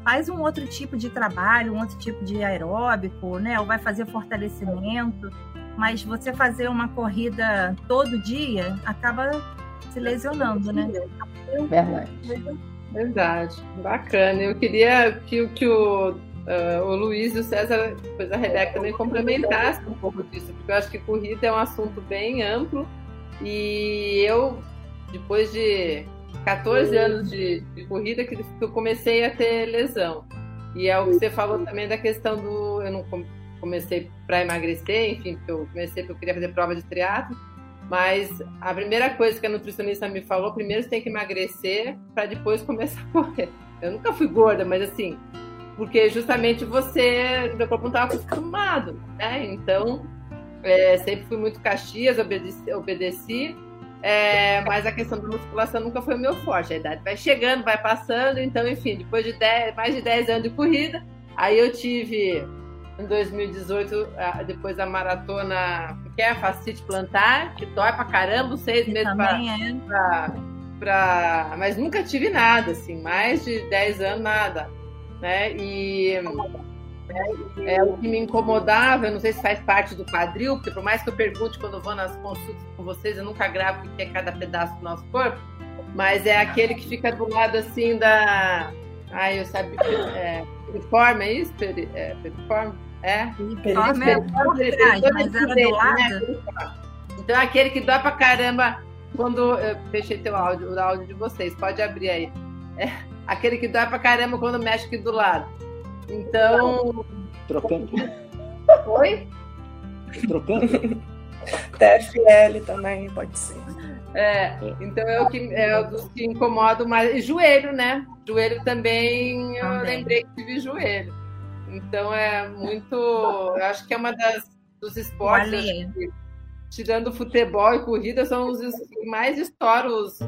Faz um outro tipo de trabalho, um outro tipo de aeróbico, né? Ou vai fazer fortalecimento, mas você fazer uma corrida todo dia acaba se lesionando, né? Verdade. Verdade. Bacana. Eu queria que, que o, uh, o Luiz e o César, depois a Rebeca também complementassem um pouco disso, porque eu acho que corrida é um assunto bem amplo e eu, depois de 14 anos de, de corrida, que eu comecei a ter lesão. E é o que você falou também da questão do. Eu não comecei para emagrecer, enfim, porque eu comecei porque eu queria fazer prova de triatlo mas a primeira coisa que a nutricionista me falou, primeiro você tem que emagrecer para depois começar a correr. Eu nunca fui gorda, mas assim, porque justamente você, meu corpo não estava acostumado, né? Então, é, sempre fui muito caxias, obedeci, obedeci é, mas a questão da musculação nunca foi o meu forte. A idade vai chegando, vai passando, então, enfim, depois de 10, mais de 10 anos de corrida, aí eu tive em 2018, depois da maratona, que é a fascite plantar, que dói pra caramba, seis meses pra, é. pra, pra, Mas nunca tive nada, assim, mais de 10 anos, nada. Né? E é, é, o que me incomodava, eu não sei se faz parte do quadril, porque por mais que eu pergunte quando eu vou nas consultas com vocês, eu nunca gravo o que é cada pedaço do nosso corpo, mas é aquele que fica do lado assim da. Ai, eu sabia. É, Periforme, é isso? Peri, é, periforme? É? Periforme é por trás, mas era do lado. Então é aquele que dói pra caramba quando... Eu fechei teu áudio, o áudio de vocês, pode abrir aí. É aquele que dói pra caramba quando mexe aqui do lado. Então... Trocando. Oi? Trocando. TFL também pode ser. É, então é o que é o dos que incomoda mais. E joelho, né? Joelho também, eu também. lembrei que tive joelho. Então é muito. Eu acho que é uma das dos esportes. Que, tirando futebol e corrida, são os que mais estouram os.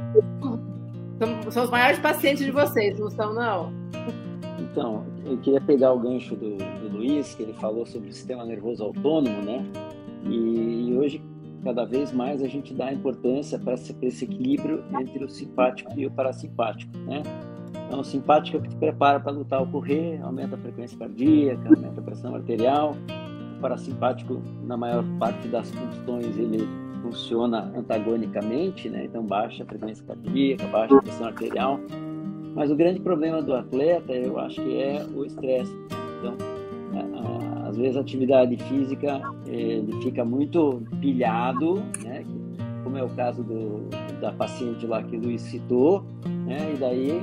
São, são os maiores pacientes de vocês, não são, não? Então, eu queria pegar o gancho do, do Luiz, que ele falou sobre o sistema nervoso autônomo, né? E, e hoje cada vez mais a gente dá importância para esse equilíbrio entre o simpático e o parasimpático, né? Então, o simpático é que te prepara para lutar ou correr, aumenta a frequência cardíaca, aumenta a pressão arterial. O parasimpático, na maior parte das funções, ele funciona antagonicamente, né? Então, baixa a frequência cardíaca, baixa a pressão arterial. Mas o grande problema do atleta, eu acho que é o estresse. Então, às vezes a atividade física ele fica muito pilhado, né? como é o caso do, da paciente lá que o Luiz citou, né? e daí,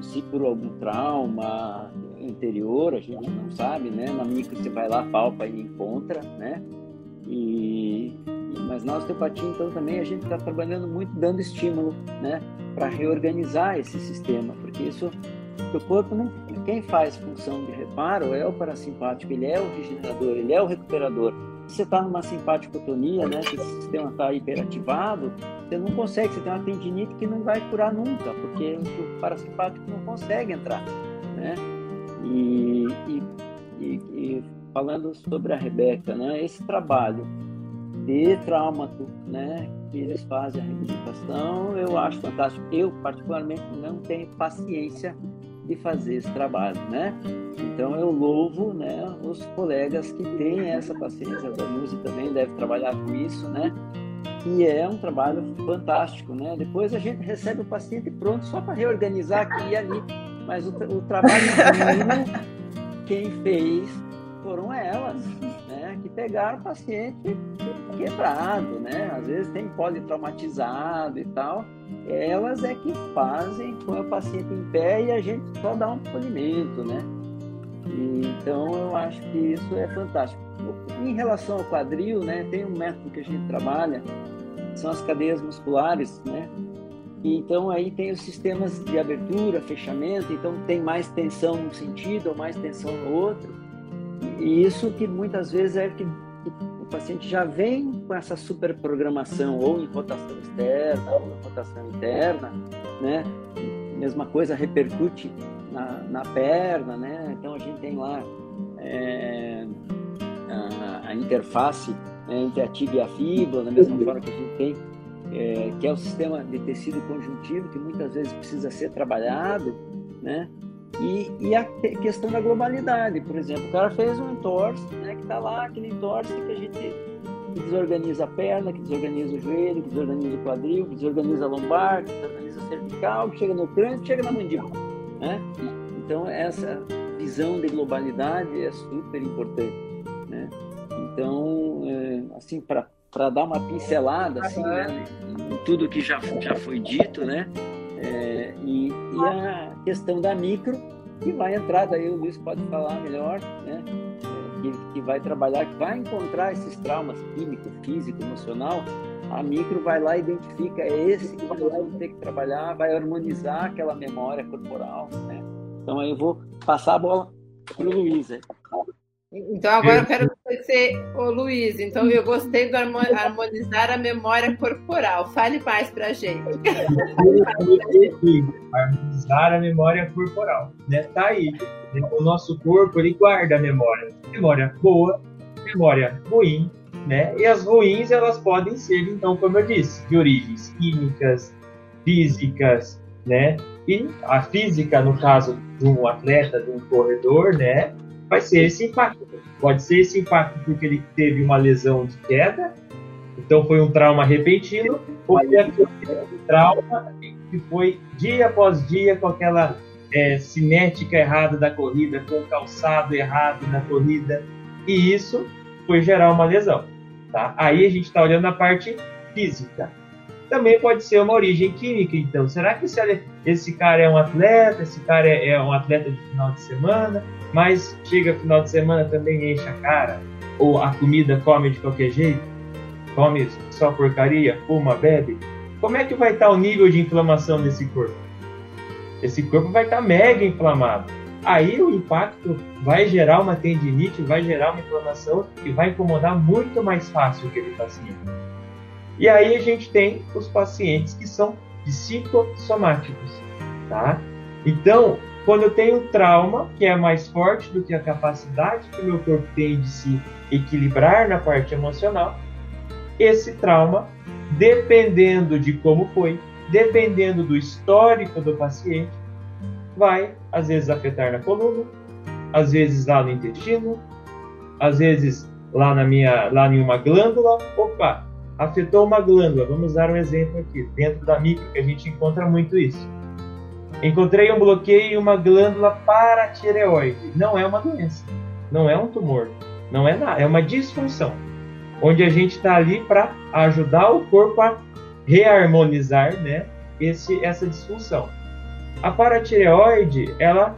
se por algum trauma interior, a gente não sabe, né? na micro você vai lá, palpa e encontra, né? E, mas na osteopatia, então, também a gente está trabalhando muito dando estímulo, né? Para reorganizar esse sistema, porque isso o corpo não, quem faz função de reparo é o parasimpático, ele é o regenerador, ele é o recuperador. Se você está numa simpaticotonia, né, que esse sistema está hiperativado, você não consegue, você tem uma tendinite que não vai curar nunca, porque o parasimpático não consegue entrar, né? E, e, e, e falando sobre a Rebeca, né, esse trabalho de traumato, né, que eles fazem a reabilitação, eu acho fantástico. Eu, particularmente, não tenho paciência de fazer esse trabalho, né? Então eu louvo, né, os colegas que têm essa paciência, a Danuse também deve trabalhar com isso, né? E é um trabalho fantástico, né? Depois a gente recebe o paciente pronto só para reorganizar aqui e ali, mas o, o trabalho quem fez foram elas, né? Que pegaram o paciente quebrado, né? Às vezes tem politraumatizado e tal elas é que fazem com o paciente em pé e a gente só dá um polimento, né? Então eu acho que isso é fantástico. Em relação ao quadril, né, tem um método que a gente trabalha, são as cadeias musculares, né? Então aí tem os sistemas de abertura, fechamento, então tem mais tensão num sentido ou mais tensão no outro. E isso que muitas vezes é que paciente já vem com essa superprogramação, ou em rotação externa, ou em rotação interna, né? Mesma coisa repercute na, na perna, né? Então a gente tem lá é, a, a interface né, entre a tibia e a fíbula, da mesma forma que a gente tem, é, que é o sistema de tecido conjuntivo, que muitas vezes precisa ser trabalhado, né? E, e a questão da globalidade, por exemplo, o cara fez um entorse, né, que está lá, aquele entorse que a gente que desorganiza a perna, que desorganiza o joelho, que desorganiza o quadril, que desorganiza a lombar, que desorganiza a cervical, que chega no crânio, que chega na mandíbula, né? Então essa visão de globalidade é super importante, né? Então, é, assim, para dar uma pincelada, assim, né, em tudo que já, já foi dito, né? É, e, e, a questão da micro, que vai entrar, daí o Luiz pode falar melhor, né? É, que, que vai trabalhar, que vai encontrar esses traumas químico, físico, emocional, a micro vai lá e identifica é esse que vai lá ter que trabalhar, vai harmonizar aquela memória corporal, né? Então aí eu vou passar a bola para o Luiz. Então agora eu quero conhecer o Luiz. Então eu gostei do harmonizar a memória corporal. Fale mais para a gente. harmonizar a memória corporal, né? Tá aí. O nosso corpo ele guarda a memória, memória boa, memória ruim, né? E as ruins elas podem ser então, como eu disse, de origens químicas, físicas, né? E a física, no caso de um atleta, de um corredor, né? Vai ser esse impacto. Pode ser esse impacto porque ele teve uma lesão de queda, então foi um trauma repentino, ou foi aquele trauma que foi dia após dia com aquela é, cinética errada da corrida, com o calçado errado na corrida, e isso foi gerar uma lesão. Tá? Aí a gente está olhando a parte física. Também pode ser uma origem química, então. Será que esse cara é um atleta, esse cara é, é um atleta de final de semana? mas chega final de semana também enche a cara, ou a comida come de qualquer jeito, come só porcaria, fuma, bebe, como é que vai estar o nível de inflamação desse corpo? Esse corpo vai estar mega inflamado. Aí o impacto vai gerar uma tendinite, vai gerar uma inflamação e vai incomodar muito mais fácil aquele paciente. E aí a gente tem os pacientes que são psicossomáticos, tá? Então, quando eu tenho trauma, que é mais forte do que a capacidade que o meu corpo tem de se equilibrar na parte emocional, esse trauma, dependendo de como foi, dependendo do histórico do paciente, vai às vezes afetar na coluna, às vezes lá no intestino, às vezes lá na minha, lá em uma glândula. Opa, afetou uma glândula. Vamos dar um exemplo aqui. Dentro da micro que a gente encontra muito isso Encontrei um bloqueio em uma glândula paratireoide. Não é uma doença, não é um tumor, não é nada, é uma disfunção. Onde a gente está ali para ajudar o corpo a reharmonizar né, esse, essa disfunção. A paratireoide, ela,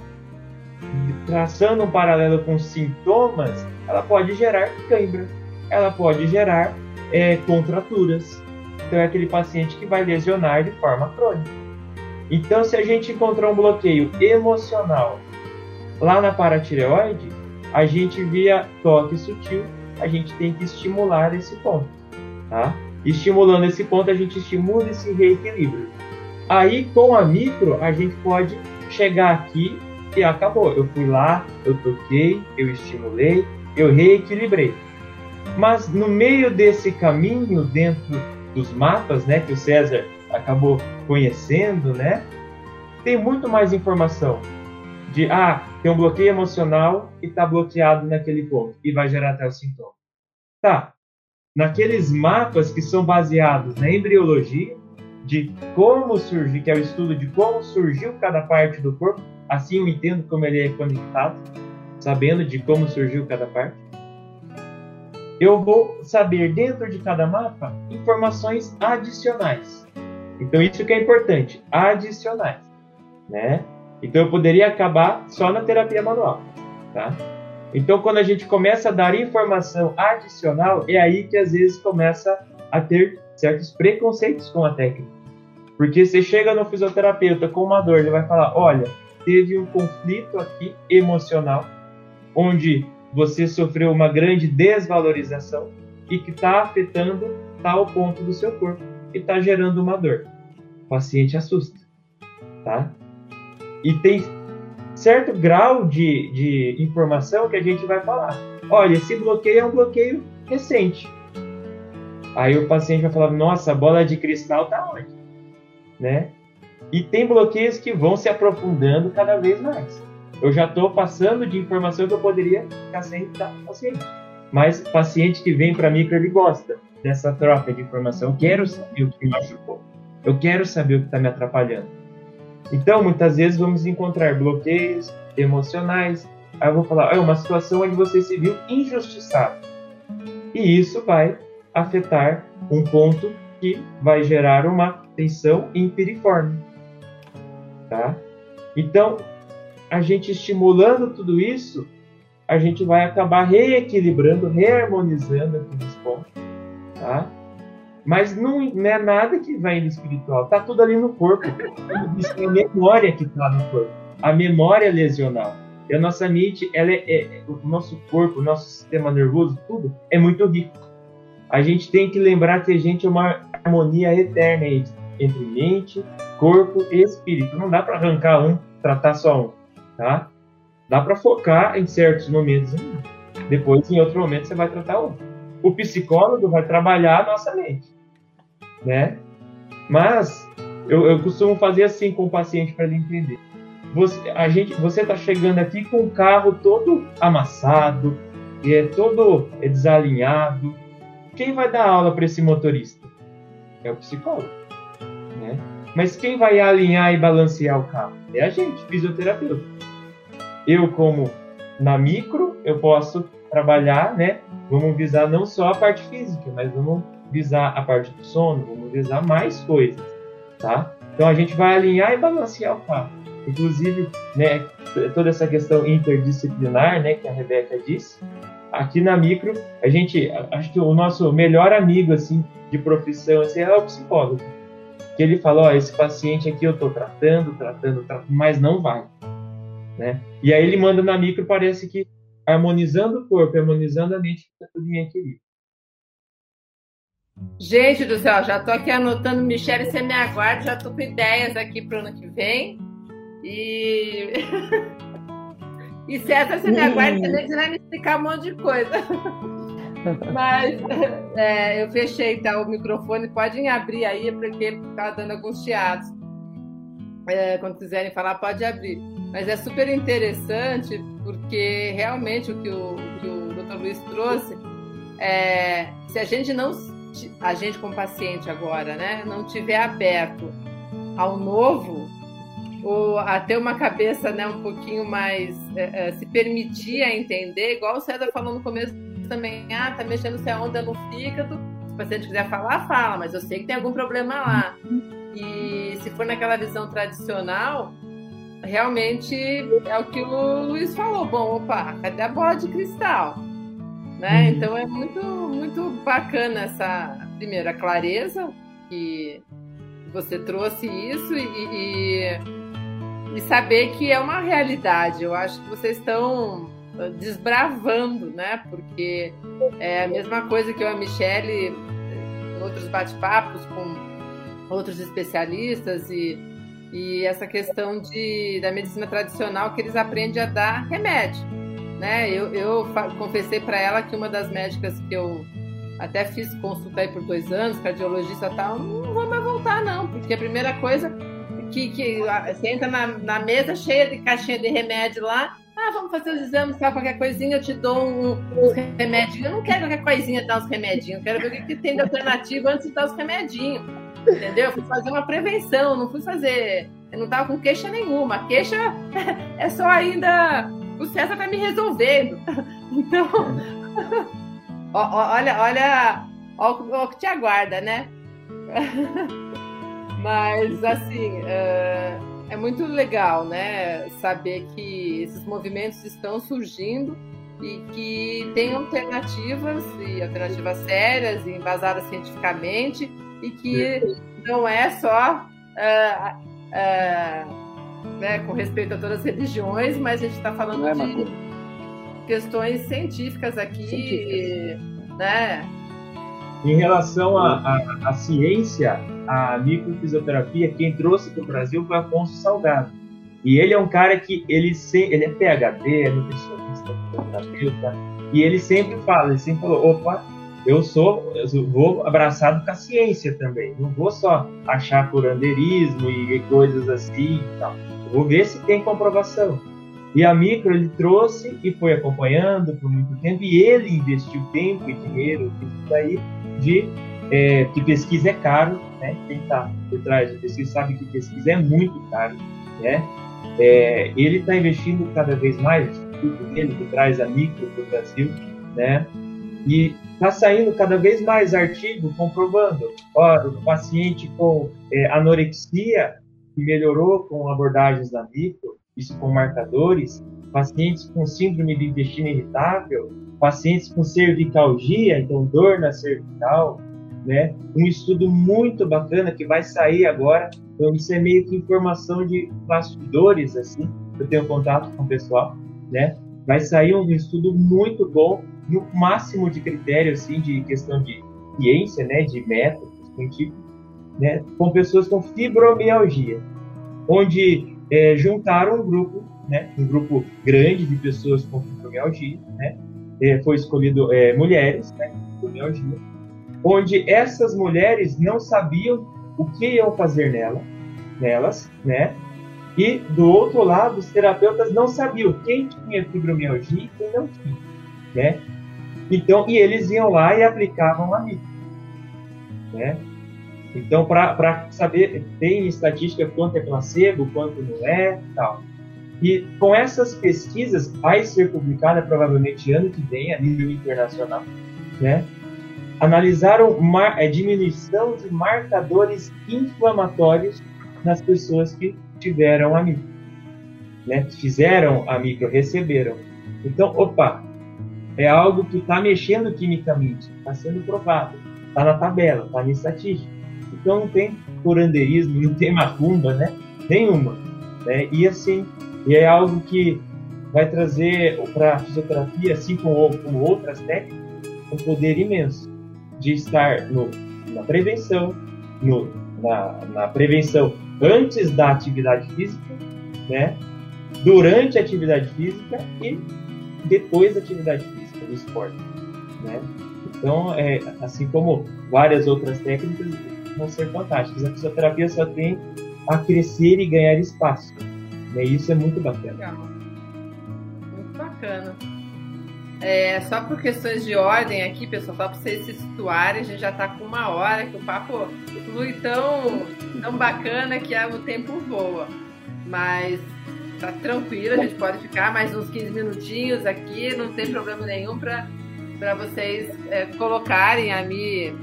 traçando um paralelo com sintomas, ela pode gerar cãibra, ela pode gerar é, contraturas. Então é aquele paciente que vai lesionar de forma crônica. Então, se a gente encontrar um bloqueio emocional lá na paratireoide, a gente via toque sutil, a gente tem que estimular esse ponto, tá? Estimulando esse ponto, a gente estimula esse reequilíbrio. Aí, com a micro, a gente pode chegar aqui e acabou. Eu fui lá, eu toquei, eu estimulei, eu reequilibrei. Mas no meio desse caminho, dentro dos mapas, né, que o César acabou conhecendo, né? Tem muito mais informação de ah, tem um bloqueio emocional e está bloqueado naquele ponto e vai gerar até o sintoma. Tá. Naqueles mapas que são baseados na embriologia, de como surgiu, que é o estudo de como surgiu cada parte do corpo, assim eu entendo como ele é conectado, sabendo de como surgiu cada parte. Eu vou saber dentro de cada mapa informações adicionais então isso que é importante, adicionais, né? Então eu poderia acabar só na terapia manual, tá? Então quando a gente começa a dar informação adicional, é aí que às vezes começa a ter certos preconceitos com a técnica. Porque você chega no fisioterapeuta com uma dor, ele vai falar: olha, teve um conflito aqui emocional, onde você sofreu uma grande desvalorização e que está afetando tal ponto do seu corpo e está gerando uma dor. O paciente assusta, tá? E tem certo grau de, de informação que a gente vai falar. Olha, esse bloqueio é um bloqueio recente. Aí o paciente vai falar: Nossa, a bola de cristal tá onde? Né? E tem bloqueios que vão se aprofundando cada vez mais. Eu já estou passando de informação que eu poderia ficar sem dar paciente. Mas paciente que vem para mim, ele gosta dessa troca de informação. Eu quero saber o que me machucou. Eu quero saber o que está me atrapalhando. Então, muitas vezes vamos encontrar bloqueios emocionais. Aí eu vou falar, é uma situação onde você se viu injustiçado. E isso vai afetar um ponto que vai gerar uma tensão impiriforme. Tá? Então, a gente estimulando tudo isso, a gente vai acabar reequilibrando, reharmonizando aqueles pontos. Tá? Mas não, não é nada que vai no espiritual, tá tudo ali no corpo. Isso é a memória que está no corpo, a memória lesional. E a nossa mente, ela é, é, o nosso corpo, o nosso sistema nervoso, tudo é muito rico. A gente tem que lembrar que a gente é uma harmonia eterna entre mente, corpo e espírito. Não dá para arrancar um, tratar só um, tá? Dá para focar em certos momentos, depois em outro momento você vai tratar outro. O psicólogo vai trabalhar a nossa mente né? Mas eu, eu costumo fazer assim com o paciente para ele entender. Você, a gente, você está chegando aqui com o carro todo amassado, e é todo desalinhado. Quem vai dar aula para esse motorista? É o psicólogo, né? Mas quem vai alinhar e balancear o carro? É a gente, fisioterapeuta. Eu, como na micro, eu posso trabalhar, né? Vamos visar não só a parte física, mas vamos visar a parte do sono, vamos visar mais coisas, tá? Então a gente vai alinhar e balancear o carro. Inclusive, né, toda essa questão interdisciplinar, né, que a Rebeca disse, aqui na micro, a gente, acho que o nosso melhor amigo, assim, de profissão, assim, é o psicólogo. Que ele fala, ó, esse paciente aqui eu estou tratando, tratando, tratando, mas não vai, né? E aí ele manda na micro, parece que harmonizando o corpo, harmonizando a mente, fica tudo em equilíbrio. Gente do céu, já tô aqui anotando, Michelle, você me aguarda, já tô com ideias aqui pro ano que vem. E. e César, você me aguarda, você vai me explicar um monte de coisa. Mas é, eu fechei tá, o microfone, podem abrir aí, porque tá dando alguns chiados. É, quando quiserem falar, pode abrir. Mas é super interessante, porque realmente o que o, o Dr. Luiz trouxe, é, se a gente não a gente como paciente agora, né, não tiver aberto ao novo, ou a ter uma cabeça né, um pouquinho mais é, é, se permitir a entender, igual o César falou no começo também, ah, tá mexendo se a onda no fígado, se o paciente quiser falar, fala, mas eu sei que tem algum problema lá. E se for naquela visão tradicional, realmente é o que o Luiz falou, bom, opa, cadê a bola de cristal? Né? Uhum. Então é muito, muito bacana essa primeira clareza que você trouxe isso e, e, e, saber que é uma realidade. Eu acho que vocês estão desbravando, né? Porque é a mesma coisa que eu e a Michelle, em outros bate-papos com outros especialistas e, e essa questão de, da medicina tradicional que eles aprendem a dar remédio né? Eu, eu confessei para ela que uma das médicas que eu até fiz consulta aí por dois anos, cardiologista tal, não vou mais voltar não, porque a primeira coisa que, que você entra na, na mesa cheia de caixinha de remédio lá, ah, vamos fazer os exames, sabe, qualquer coisinha eu te dou um, uns remedinhos. Eu não quero qualquer coisinha dar os remedinhos, eu quero ver o que, que tem de alternativo antes de dar os remedinhos. Entendeu? Eu fui fazer uma prevenção, não fui fazer. Eu não tava com queixa nenhuma. A queixa é só ainda o César vai me resolvendo. Então, olha, olha, olha o que te aguarda, né? Mas, assim, é, é muito legal, né? Saber que esses movimentos estão surgindo e que tem alternativas, e alternativas sérias, e embasadas cientificamente, e que não é só. Uh, uh, né, com respeito a todas as religiões, mas a gente está falando é, de questões científicas aqui, científicas. né? Em relação à ciência, a microfisioterapia, quem trouxe para o Brasil foi Afonso Salgado. E ele é um cara que ele, se, ele é PhD, é nutricionista, e ele sempre fala, ele sempre falou, opa, eu sou, eu vou abraçado com a ciência também. Não vou só achar curandeirismo e coisas assim tal. Eu vou ver se tem comprovação. E a micro ele trouxe e foi acompanhando por muito tempo e ele investiu tempo e dinheiro isso daí de é, que pesquisa é caro, né? Quem está por trás de pesquisa sabe que pesquisa é muito caro, né? É, ele está investindo cada vez mais, o instituto dele que traz a micro para o Brasil, né? E está saindo cada vez mais artigo comprovando, ó, o paciente com é, anorexia que melhorou com abordagens da micro, isso com marcadores, pacientes com síndrome de intestino irritável, pacientes com cervicalgia, então dor na cervical, né? Um estudo muito bacana que vai sair agora, então isso é meio que informação de bastidores, assim, eu tenho contato com o pessoal, né? Vai sair um estudo muito bom no máximo de critério, assim, de questão de ciência, né, de métodos científicos, né, com pessoas com fibromialgia, onde é, juntaram um grupo, né, um grupo grande de pessoas com fibromialgia, né, é, foi escolhido é, mulheres, né, fibromialgia, onde essas mulheres não sabiam o que iam fazer nela, nelas, né, e do outro lado os terapeutas não sabiam quem tinha fibromialgia e quem não tinha, né, então, e eles iam lá e aplicavam a micro. Né? Então, para saber, tem estatística quanto é placebo, quanto não é, tal. E com essas pesquisas, vai ser publicada provavelmente ano que vem, a nível internacional, né? Analisaram a é, diminuição de marcadores inflamatórios nas pessoas que tiveram a micro, né? Fizeram a micro, receberam. Então, opa, é algo que está mexendo quimicamente, está sendo provado, está na tabela, está na estatística. Então não tem curandeirismo, não tem macumba, né? Nenhuma. Né? E assim, e é algo que vai trazer para a fisioterapia, assim como, como outras técnicas, um poder imenso de estar no, na prevenção, no, na, na prevenção antes da atividade física, né? durante a atividade física e depois da atividade física do esporte. Né? Então, é, assim como várias outras técnicas vão ser fantásticas, a fisioterapia só tem a crescer e ganhar espaço. E isso é muito bacana. Legal. Muito bacana. É, só por questões de ordem aqui, pessoal, só para vocês se situarem, a gente já está com uma hora, que o papo flui tão, tão bacana que o tempo voa. Mas tá tranquilo, a gente pode ficar mais uns 15 minutinhos aqui, não tem problema nenhum para vocês é, colocarem a mim.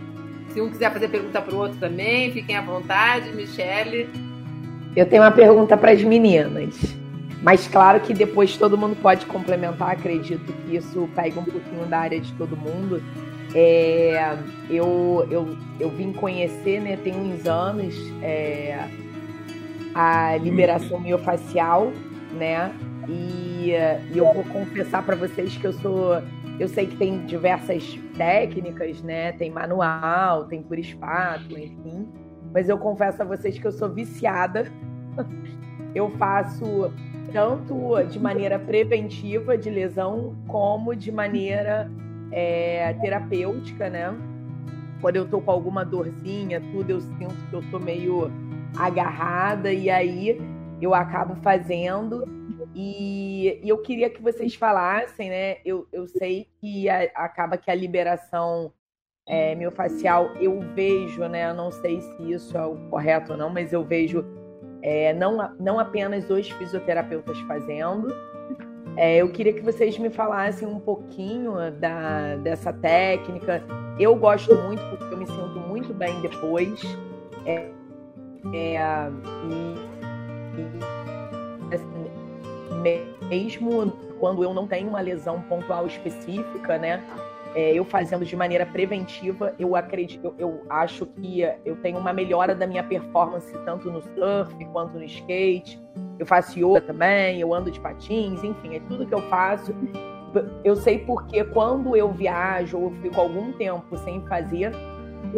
Se um quiser fazer pergunta para o outro também, fiquem à vontade, Michele. Eu tenho uma pergunta para as meninas. Mas claro que depois todo mundo pode complementar, acredito que isso pega um pouquinho da área de todo mundo. É, eu, eu, eu vim conhecer, né, tem uns anos, é, a liberação miofacial, né? E, e eu vou confessar para vocês que eu sou. Eu sei que tem diversas técnicas, né? Tem manual, tem por espátula, enfim. Mas eu confesso a vocês que eu sou viciada. Eu faço tanto de maneira preventiva de lesão, como de maneira é, terapêutica, né? Quando eu tô com alguma dorzinha, tudo, eu sinto que eu tô meio agarrada e aí eu acabo fazendo. E, e eu queria que vocês falassem, né? Eu, eu sei que a, acaba que a liberação é, miofascial eu vejo, né? Não sei se isso é o correto ou não, mas eu vejo é, não, não apenas os fisioterapeutas fazendo. É, eu queria que vocês me falassem um pouquinho da, dessa técnica. Eu gosto muito porque eu me sinto muito bem depois. É, é, e, e, assim, mesmo quando eu não tenho uma lesão pontual específica, né? É, eu fazendo de maneira preventiva, eu acredito, eu, eu, acho que eu tenho uma melhora da minha performance tanto no surf quanto no skate. Eu faço yoga também, eu ando de patins, enfim, é tudo que eu faço. Eu sei porque quando eu viajo ou fico algum tempo sem fazer,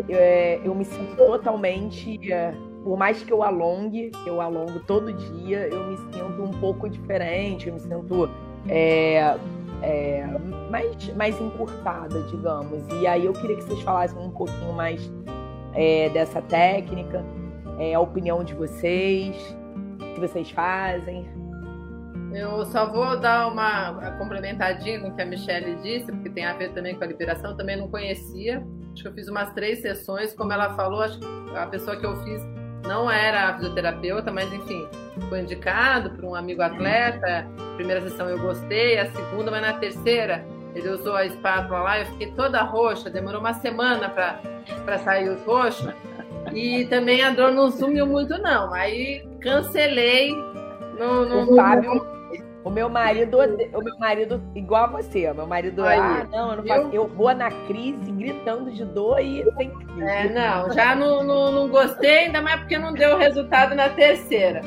é, eu me sinto totalmente é, por mais que eu alongue, eu alongo todo dia, eu me sinto um pouco diferente, eu me sinto é, mais, mais encurtada, digamos. E aí eu queria que vocês falassem um pouquinho mais é, dessa técnica, é, a opinião de vocês, o que vocês fazem. Eu só vou dar uma complementadinha no que a Michelle disse, porque tem a ver também com a liberação. Eu também não conhecia. Acho que eu fiz umas três sessões. Como ela falou, acho que a pessoa que eu fiz não era a fisioterapeuta, mas enfim, foi indicado por um amigo atleta. Primeira sessão eu gostei, a segunda, mas na terceira ele usou a espátula lá, eu fiquei toda roxa, demorou uma semana para sair os roxos. E também a dor não sumiu muito, não. Aí cancelei o meu marido, o meu marido, igual a você, meu marido, Aí, ah, não, eu não faço. Eu vou na crise gritando de dor e sem crise. É, não, já não, não, não gostei, ainda mais porque não deu resultado na terceira.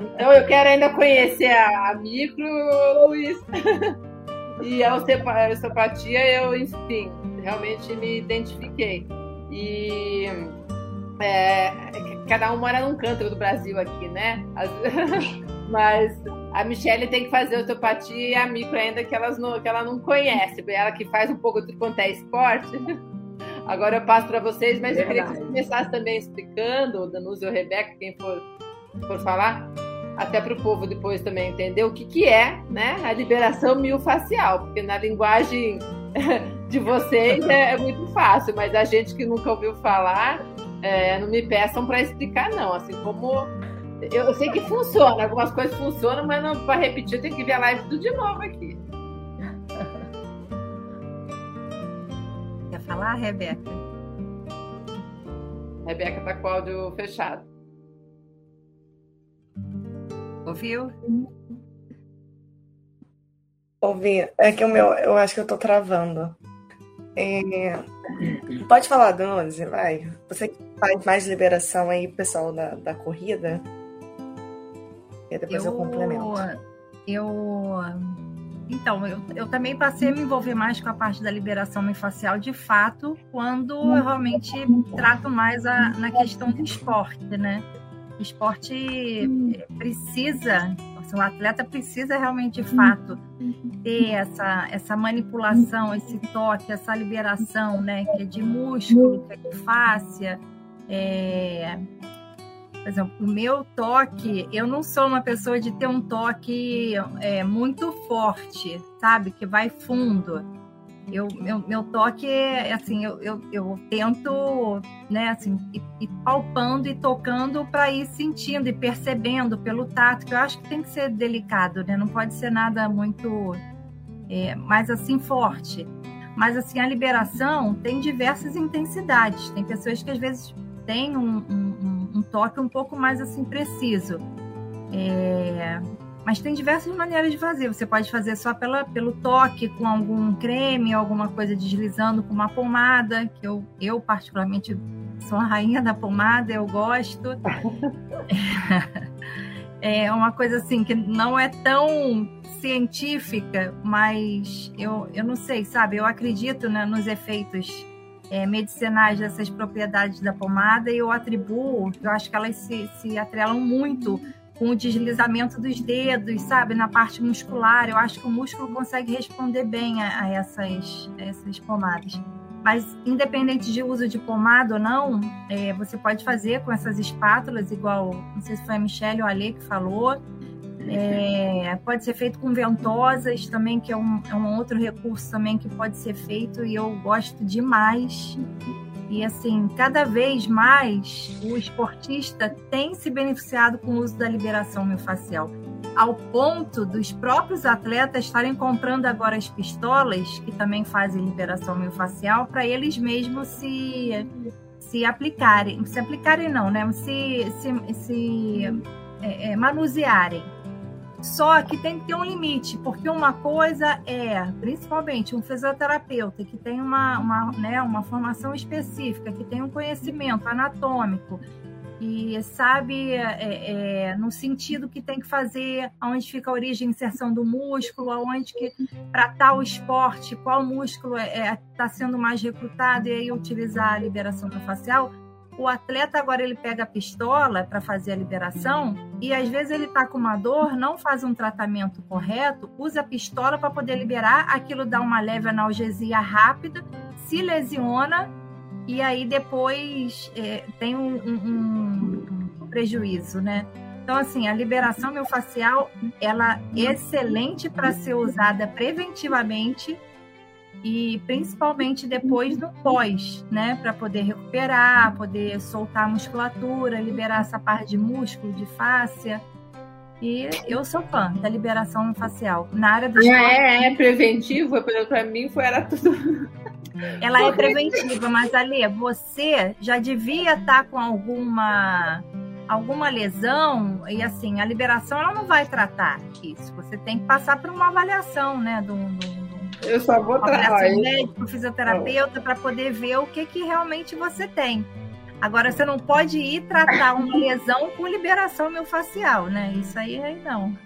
Então eu quero ainda conhecer a, micro, Luiz. e a osteopatia, eu, enfim, realmente me identifiquei. E é, cada um mora num canto do Brasil aqui, né? As... Mas a Michelle tem que fazer osteopatia e a micro ainda que, elas não, que ela não conhece. Ela que faz um pouco de quanto é esporte. Agora eu passo para vocês, mas Verdade. eu queria que você começasse também explicando, Danúzio ou Rebeca, quem for, for falar, até para o povo depois também entender o que, que é né, a liberação miofascial, porque na linguagem de vocês é, é muito fácil, mas a gente que nunca ouviu falar, é, não me peçam para explicar, não. Assim como eu sei que funciona, algumas coisas funcionam, mas para repetir eu tenho que ver a live tudo de novo aqui. Quer falar, Rebeca? Rebeca tá com o áudio fechado. Ouviu? Ouvi. É que o meu, eu acho que eu tô travando. É... Pode falar, Donze, vai. Você que faz mais liberação aí, pessoal da, da corrida. E depois eu, eu complemento. Eu. Então, eu, eu também passei a me envolver mais com a parte da liberação facial de fato, quando eu realmente trato mais a, na questão do esporte, né? O esporte precisa, assim, o atleta precisa realmente, de fato, ter essa, essa manipulação, esse toque, essa liberação, né? Que é de músculo, que é de fáscia, é, por exemplo, o meu toque, eu não sou uma pessoa de ter um toque é, muito forte, sabe? Que vai fundo. Eu, meu, meu toque é assim, eu, eu, eu tento, né, assim, ir, ir palpando e tocando para ir sentindo e percebendo pelo tato, que eu acho que tem que ser delicado, né? Não pode ser nada muito é, mais assim forte. Mas assim, a liberação tem diversas intensidades. Tem pessoas que às vezes têm um, um um toque um pouco mais assim preciso. É... Mas tem diversas maneiras de fazer. Você pode fazer só pela, pelo toque, com algum creme, alguma coisa deslizando com uma pomada, que eu, eu particularmente sou a rainha da pomada, eu gosto. é uma coisa assim que não é tão científica, mas eu, eu não sei, sabe? Eu acredito né, nos efeitos é, medicinais dessas propriedades da pomada e eu atribuo, eu acho que elas se, se atrelam muito com o deslizamento dos dedos, sabe, na parte muscular. Eu acho que o músculo consegue responder bem a, a essas, a essas pomadas. Mas, independente de uso de pomada ou não, é, você pode fazer com essas espátulas, igual, não sei se foi a Michelle ou a Lê que falou, é, pode ser feito com ventosas também, que é um, é um outro recurso também que pode ser feito e eu gosto demais. E assim, cada vez mais o esportista tem se beneficiado com o uso da liberação miofascial, ao ponto dos próprios atletas estarem comprando agora as pistolas, que também fazem liberação miofascial, para eles mesmos se, se aplicarem. Se aplicarem não, né? Se, se, se é, é, manusearem. Só que tem que ter um limite, porque uma coisa é, principalmente um fisioterapeuta que tem uma, uma, né, uma formação específica, que tem um conhecimento anatômico, e sabe é, é, no sentido que tem que fazer, aonde fica a origem e inserção do músculo, aonde que para tal esporte, qual músculo está é, é tá sendo mais recrutado e aí utilizar a liberação facial, o atleta agora ele pega a pistola para fazer a liberação e às vezes ele está com uma dor, não faz um tratamento correto, usa a pistola para poder liberar, aquilo dá uma leve analgesia rápida, se lesiona e aí depois é, tem um, um, um, prejuízo, né? Então, assim, a liberação miofascial, ela é excelente para ser usada preventivamente e principalmente depois no pós, né, para poder recuperar, poder soltar a musculatura, liberar essa parte de músculo, de fáscia. E eu sou fã da liberação facial. Na área do ah, é, é preventivo, para mim foi era tudo. Ela é preventiva, mas Ali, você já devia estar tá com alguma alguma lesão e assim a liberação ela não vai tratar isso. Você tem que passar por uma avaliação, né, do, do eu só vou trabalhar. médico, fisioterapeuta, para poder ver o que, que realmente você tem. Agora, você não pode ir tratar uma lesão com liberação miofascial, né? Isso aí, aí não.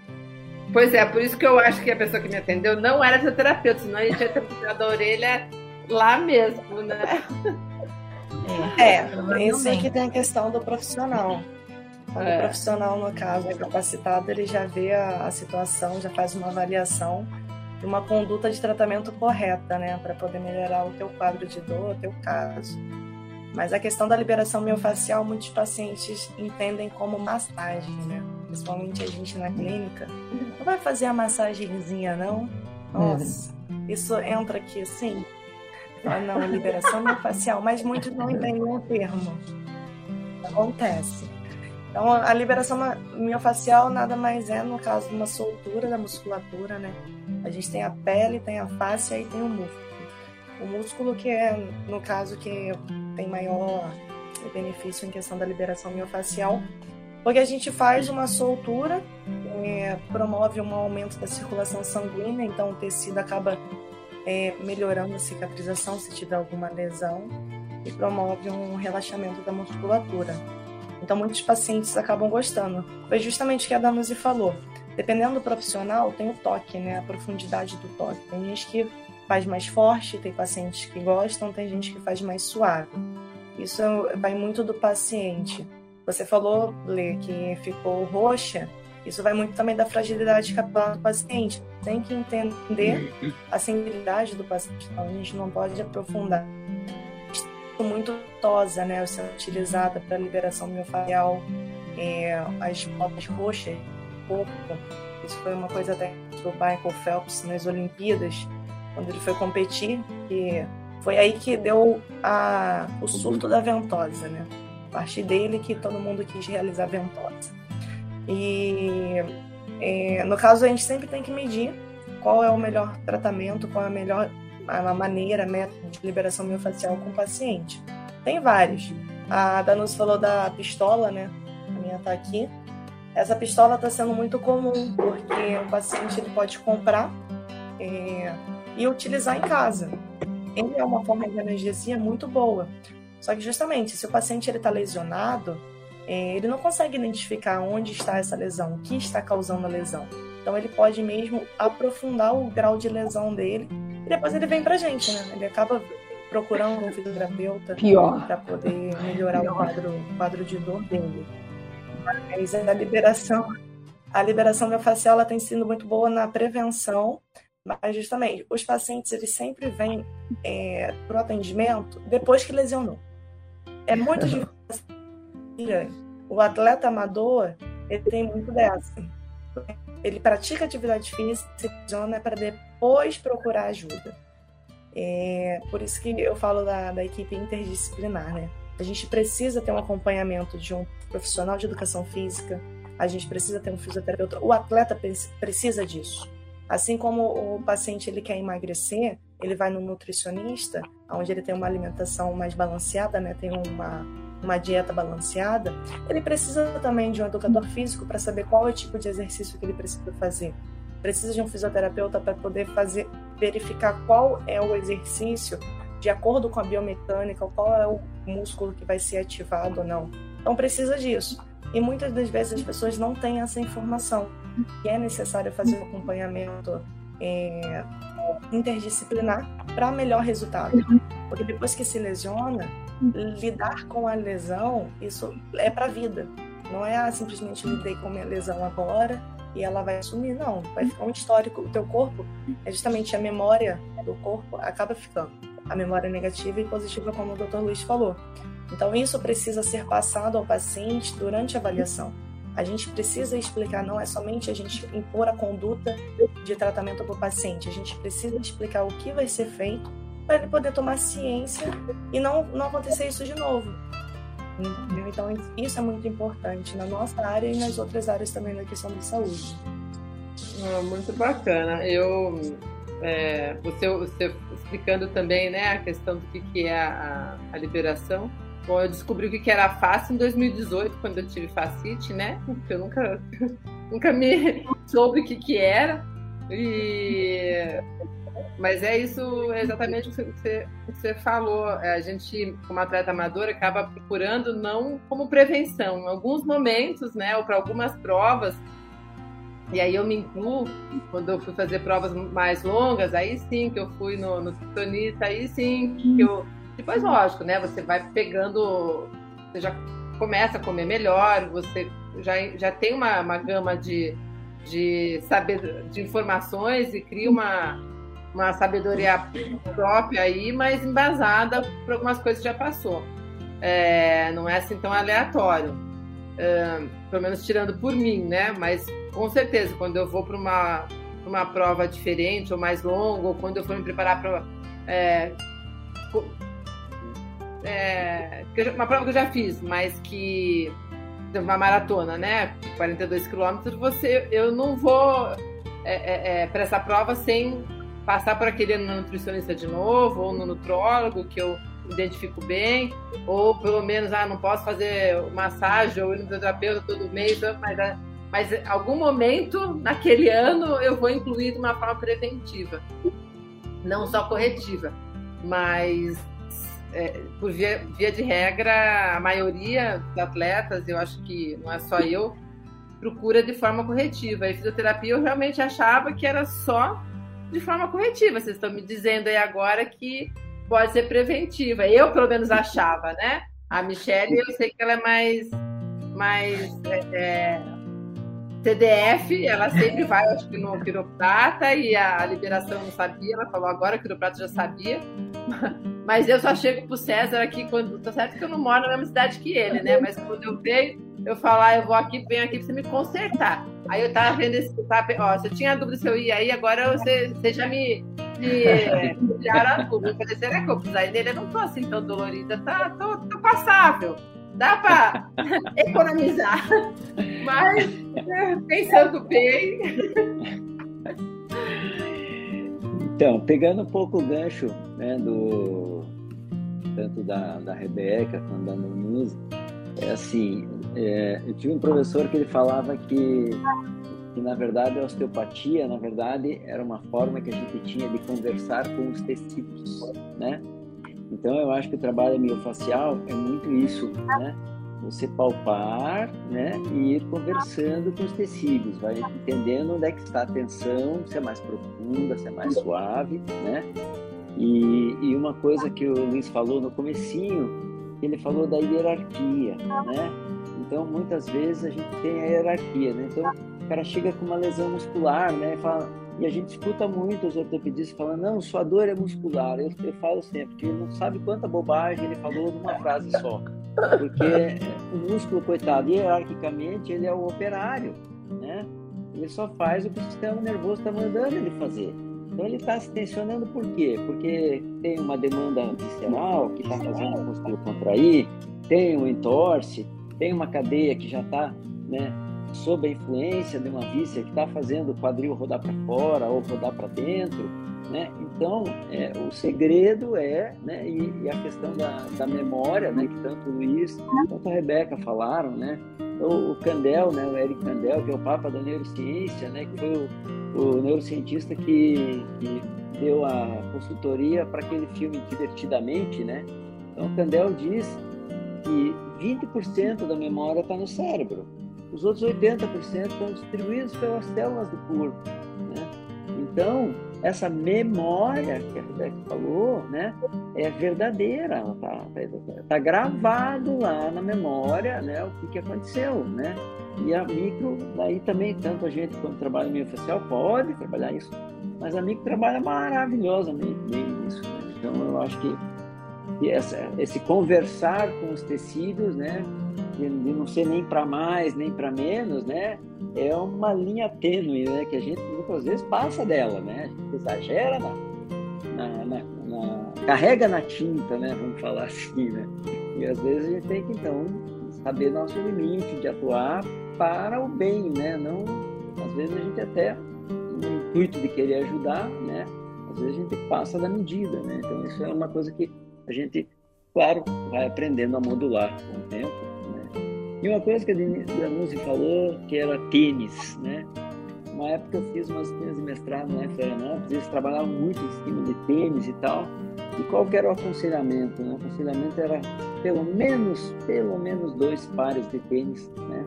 Pois é, por isso que eu acho que a pessoa que me atendeu não era fisioterapeuta, senão a gente ia ter puxado a orelha lá mesmo, né? É, é isso aqui tem a questão do profissional. Quando é. o profissional, no caso, é capacitado, ele já vê a, a situação, já faz uma avaliação uma conduta de tratamento correta, né, para poder melhorar o teu quadro de dor, o teu caso. Mas a questão da liberação miofascial, muitos pacientes entendem como massagem, né? Principalmente a gente na clínica. Não vai fazer a massagenzinha, não? Nossa, isso entra aqui assim. Ah, não, liberação miofascial, mas muitos não entendem o termo. Acontece. Então, a liberação miofascial nada mais é, no caso uma soltura da musculatura, né? A gente tem a pele, tem a face e tem o músculo. O músculo que é, no caso, que tem maior benefício em questão da liberação miofascial, porque a gente faz uma soltura, é, promove um aumento da circulação sanguínea, então o tecido acaba é, melhorando a cicatrização se tiver alguma lesão e promove um relaxamento da musculatura. Então, muitos pacientes acabam gostando. Foi justamente o que a Danusi falou. Dependendo do profissional, tem o toque, né? A profundidade do toque. Tem gente que faz mais forte, tem pacientes que gostam, tem gente que faz mais suave. Isso vai muito do paciente. Você falou, Lê, que ficou roxa. Isso vai muito também da fragilidade capilar do paciente. Tem que entender a sensibilidade do paciente. Então, a gente não pode aprofundar muito tosa, né, sendo utilizada para liberação miofascial, é, as botas roxas, corpo. Isso foi uma coisa até do Michael Phelps nas Olimpíadas, quando ele foi competir, e foi aí que deu a, o surto da ventosa, né? A partir dele que todo mundo quis realizar a ventosa. E é, no caso a gente sempre tem que medir qual é o melhor tratamento, qual é a melhor a maneira, método de liberação miofascial com o paciente. Tem vários. A Danus falou da pistola, né? A minha tá aqui. Essa pistola está sendo muito comum, porque o paciente ele pode comprar é, e utilizar em casa. Ele é uma forma de analgesia muito boa. Só que justamente, se o paciente está lesionado, é, ele não consegue identificar onde está essa lesão, o que está causando a lesão. Então ele pode mesmo aprofundar o grau de lesão dele e depois ele vem pra gente, né? Ele acaba procurando um fisioterapeuta para poder melhorar Pior. o quadro, quadro de dor dele. Mas a liberação, a liberação miofascial ela tem sido muito boa na prevenção, mas justamente os pacientes eles sempre vêm é, para o atendimento depois que lesionou. É muito difícil. O atleta amador ele tem muito dessa ele pratica atividade física, se para depois procurar ajuda. É, por isso que eu falo da, da equipe interdisciplinar, né? A gente precisa ter um acompanhamento de um profissional de educação física, a gente precisa ter um fisioterapeuta, o atleta precisa disso. Assim como o paciente ele quer emagrecer, ele vai no nutricionista, onde ele tem uma alimentação mais balanceada, né? Tem uma uma dieta balanceada, ele precisa também de um educador físico para saber qual é o tipo de exercício que ele precisa fazer. Precisa de um fisioterapeuta para poder fazer verificar qual é o exercício de acordo com a biomecânica, qual é o músculo que vai ser ativado ou não. Então precisa disso. E muitas das vezes as pessoas não têm essa informação. E é necessário fazer um acompanhamento é, interdisciplinar para melhor resultado. Porque depois que se lesiona, lidar com a lesão, isso é para a vida. Não é ah, simplesmente lidei com minha lesão agora e ela vai sumir, não. Vai ficar um histórico. O teu corpo é justamente a memória do corpo acaba ficando. A memória negativa e positiva, como o Dr. Luiz falou. Então, isso precisa ser passado ao paciente durante a avaliação. A gente precisa explicar, não é somente a gente impor a conduta de tratamento para o paciente, a gente precisa explicar o que vai ser feito para ele poder tomar ciência e não, não acontecer isso de novo. Entendeu? Então, isso é muito importante na nossa área e nas outras áreas também da questão de saúde. Ah, muito bacana. Eu, é, você, você, explicando também né, a questão do que, que é a, a liberação. Bom, eu descobri o que, era fácil em 2018, quando eu tive facite, né? Eu nunca, nunca me soube o que, que era. E mas é isso exatamente o que você, você falou. É, a gente, como atleta amador, acaba procurando não como prevenção. Em alguns momentos, né, ou para algumas provas, e aí eu me incluo, quando eu fui fazer provas mais longas, aí sim que eu fui no, no aí sim que eu. Depois, lógico, né? Você vai pegando. Você já começa a comer melhor, você já, já tem uma, uma gama de, de saber de informações e cria uma uma sabedoria própria aí, mas embasada por algumas coisas que já passou. É, não é assim tão aleatório. É, pelo menos tirando por mim, né? Mas com certeza, quando eu vou para uma, uma prova diferente ou mais longa, ou quando eu for me preparar para. É, é, uma prova que eu já fiz, mas que. Uma maratona, né? 42 quilômetros, você, eu não vou é, é, é para essa prova sem passar por aquele nutricionista de novo, ou no nutrólogo, que eu identifico bem, ou pelo menos, ah, não posso fazer massagem ou ir no terapeuta todo mês, mas, ah, mas algum momento, naquele ano, eu vou incluir uma forma preventiva, não só corretiva, mas é, por via, via de regra, a maioria dos atletas, eu acho que não é só eu, procura de forma corretiva. E fisioterapia eu realmente achava que era só de forma corretiva. Vocês estão me dizendo aí agora que pode ser preventiva. Eu, pelo menos, achava, né? A Michelle, eu sei que ela é mais, mais é, é CDF, ela sempre vai, acho que no quiroprata, e a liberação não sabia, ela falou agora, o quiroprata já sabia. Mas eu só chego pro César aqui quando. Tá certo que eu não moro na mesma cidade que ele, né? Mas quando eu venho, eu falar, ah, eu vou aqui, venho aqui pra você me consertar. Aí eu tava vendo esse. Tava, ó, se eu tinha dúvida se eu ia aí, agora você, você já me, me tiraram a dúvida. Eu falei, será que eu precisar dele? Eu não tô assim tão dolorida, tá, tô, tô passável. Dá pra economizar. Mas, né, pensando bem. Então, pegando um pouco o gancho né, do tanto da, da Rebeca quanto da Nunes, é assim, é, eu tive um professor que ele falava que, que, na verdade, a osteopatia, na verdade, era uma forma que a gente tinha de conversar com os tecidos, né? Então, eu acho que o trabalho miofacial é muito isso, né? Você palpar, né? E ir conversando com os tecidos, vai entendendo onde é que está a tensão, se é mais profunda, se é mais suave, né? E, e uma coisa que o Luiz falou no comecinho, ele falou da hierarquia, né? Então, muitas vezes a gente tem a hierarquia, né? Então, o cara chega com uma lesão muscular, né? Fala, e a gente escuta muito os ortopedistas falando, não, sua dor é muscular. Eu, eu falo sempre que ele não sabe quanta bobagem ele falou numa frase só. Porque o músculo, coitado, hierarquicamente, ele é o operário, né? Ele só faz o que o sistema nervoso está mandando ele fazer. Então ele está se tensionando por quê? Porque tem uma demanda visceral que está fazendo o músculo contrair, tem um entorse, tem uma cadeia que já está né, sob a influência de uma víscera que está fazendo o quadril rodar para fora ou rodar para dentro. Né? Então, é, o segredo é, né, e, e, a questão da, da memória, né, que tanto o Luiz quanto a Rebeca falaram, né? O, o Candel, né, o Eric Candel, que é o papa da neurociência, né, que foi o, o neurocientista que, que deu a consultoria para aquele filme Divertidamente, né? Então, o Candel diz que 20% da memória está no cérebro. Os outros 80% estão distribuídos pelas células do corpo. Né? Então, essa memória que a Rebeca falou, né, é verdadeira, está tá, tá gravado lá na memória, né, o que, que aconteceu, né? E a micro, daí também, tanto a gente quando trabalha no meio facial pode trabalhar isso, mas a micro trabalha maravilhosamente bem. Né? Então eu acho que, que essa, esse conversar com os tecidos, né, de, de não ser nem para mais nem para menos, né, é uma linha tênue, né, que a gente muitas vezes passa dela, né, a gente exagera na, na, na, na carrega na tinta, né, vamos falar assim, né, e às vezes a gente tem que então saber nosso limite de atuar para o bem, né? Não, às vezes a gente até no intuito de querer ajudar, né? Às vezes a gente passa da medida, né? Então isso é uma coisa que a gente, claro, vai aprendendo a modular com o tempo? E uma coisa que a Denise falou que era tênis, né? Uma época eu fiz umas tênis de mestrado em Florianópolis, eles trabalhavam muito em cima de tênis e tal. E qual que era o aconselhamento? Né? O aconselhamento era pelo menos, pelo menos dois pares de tênis, né?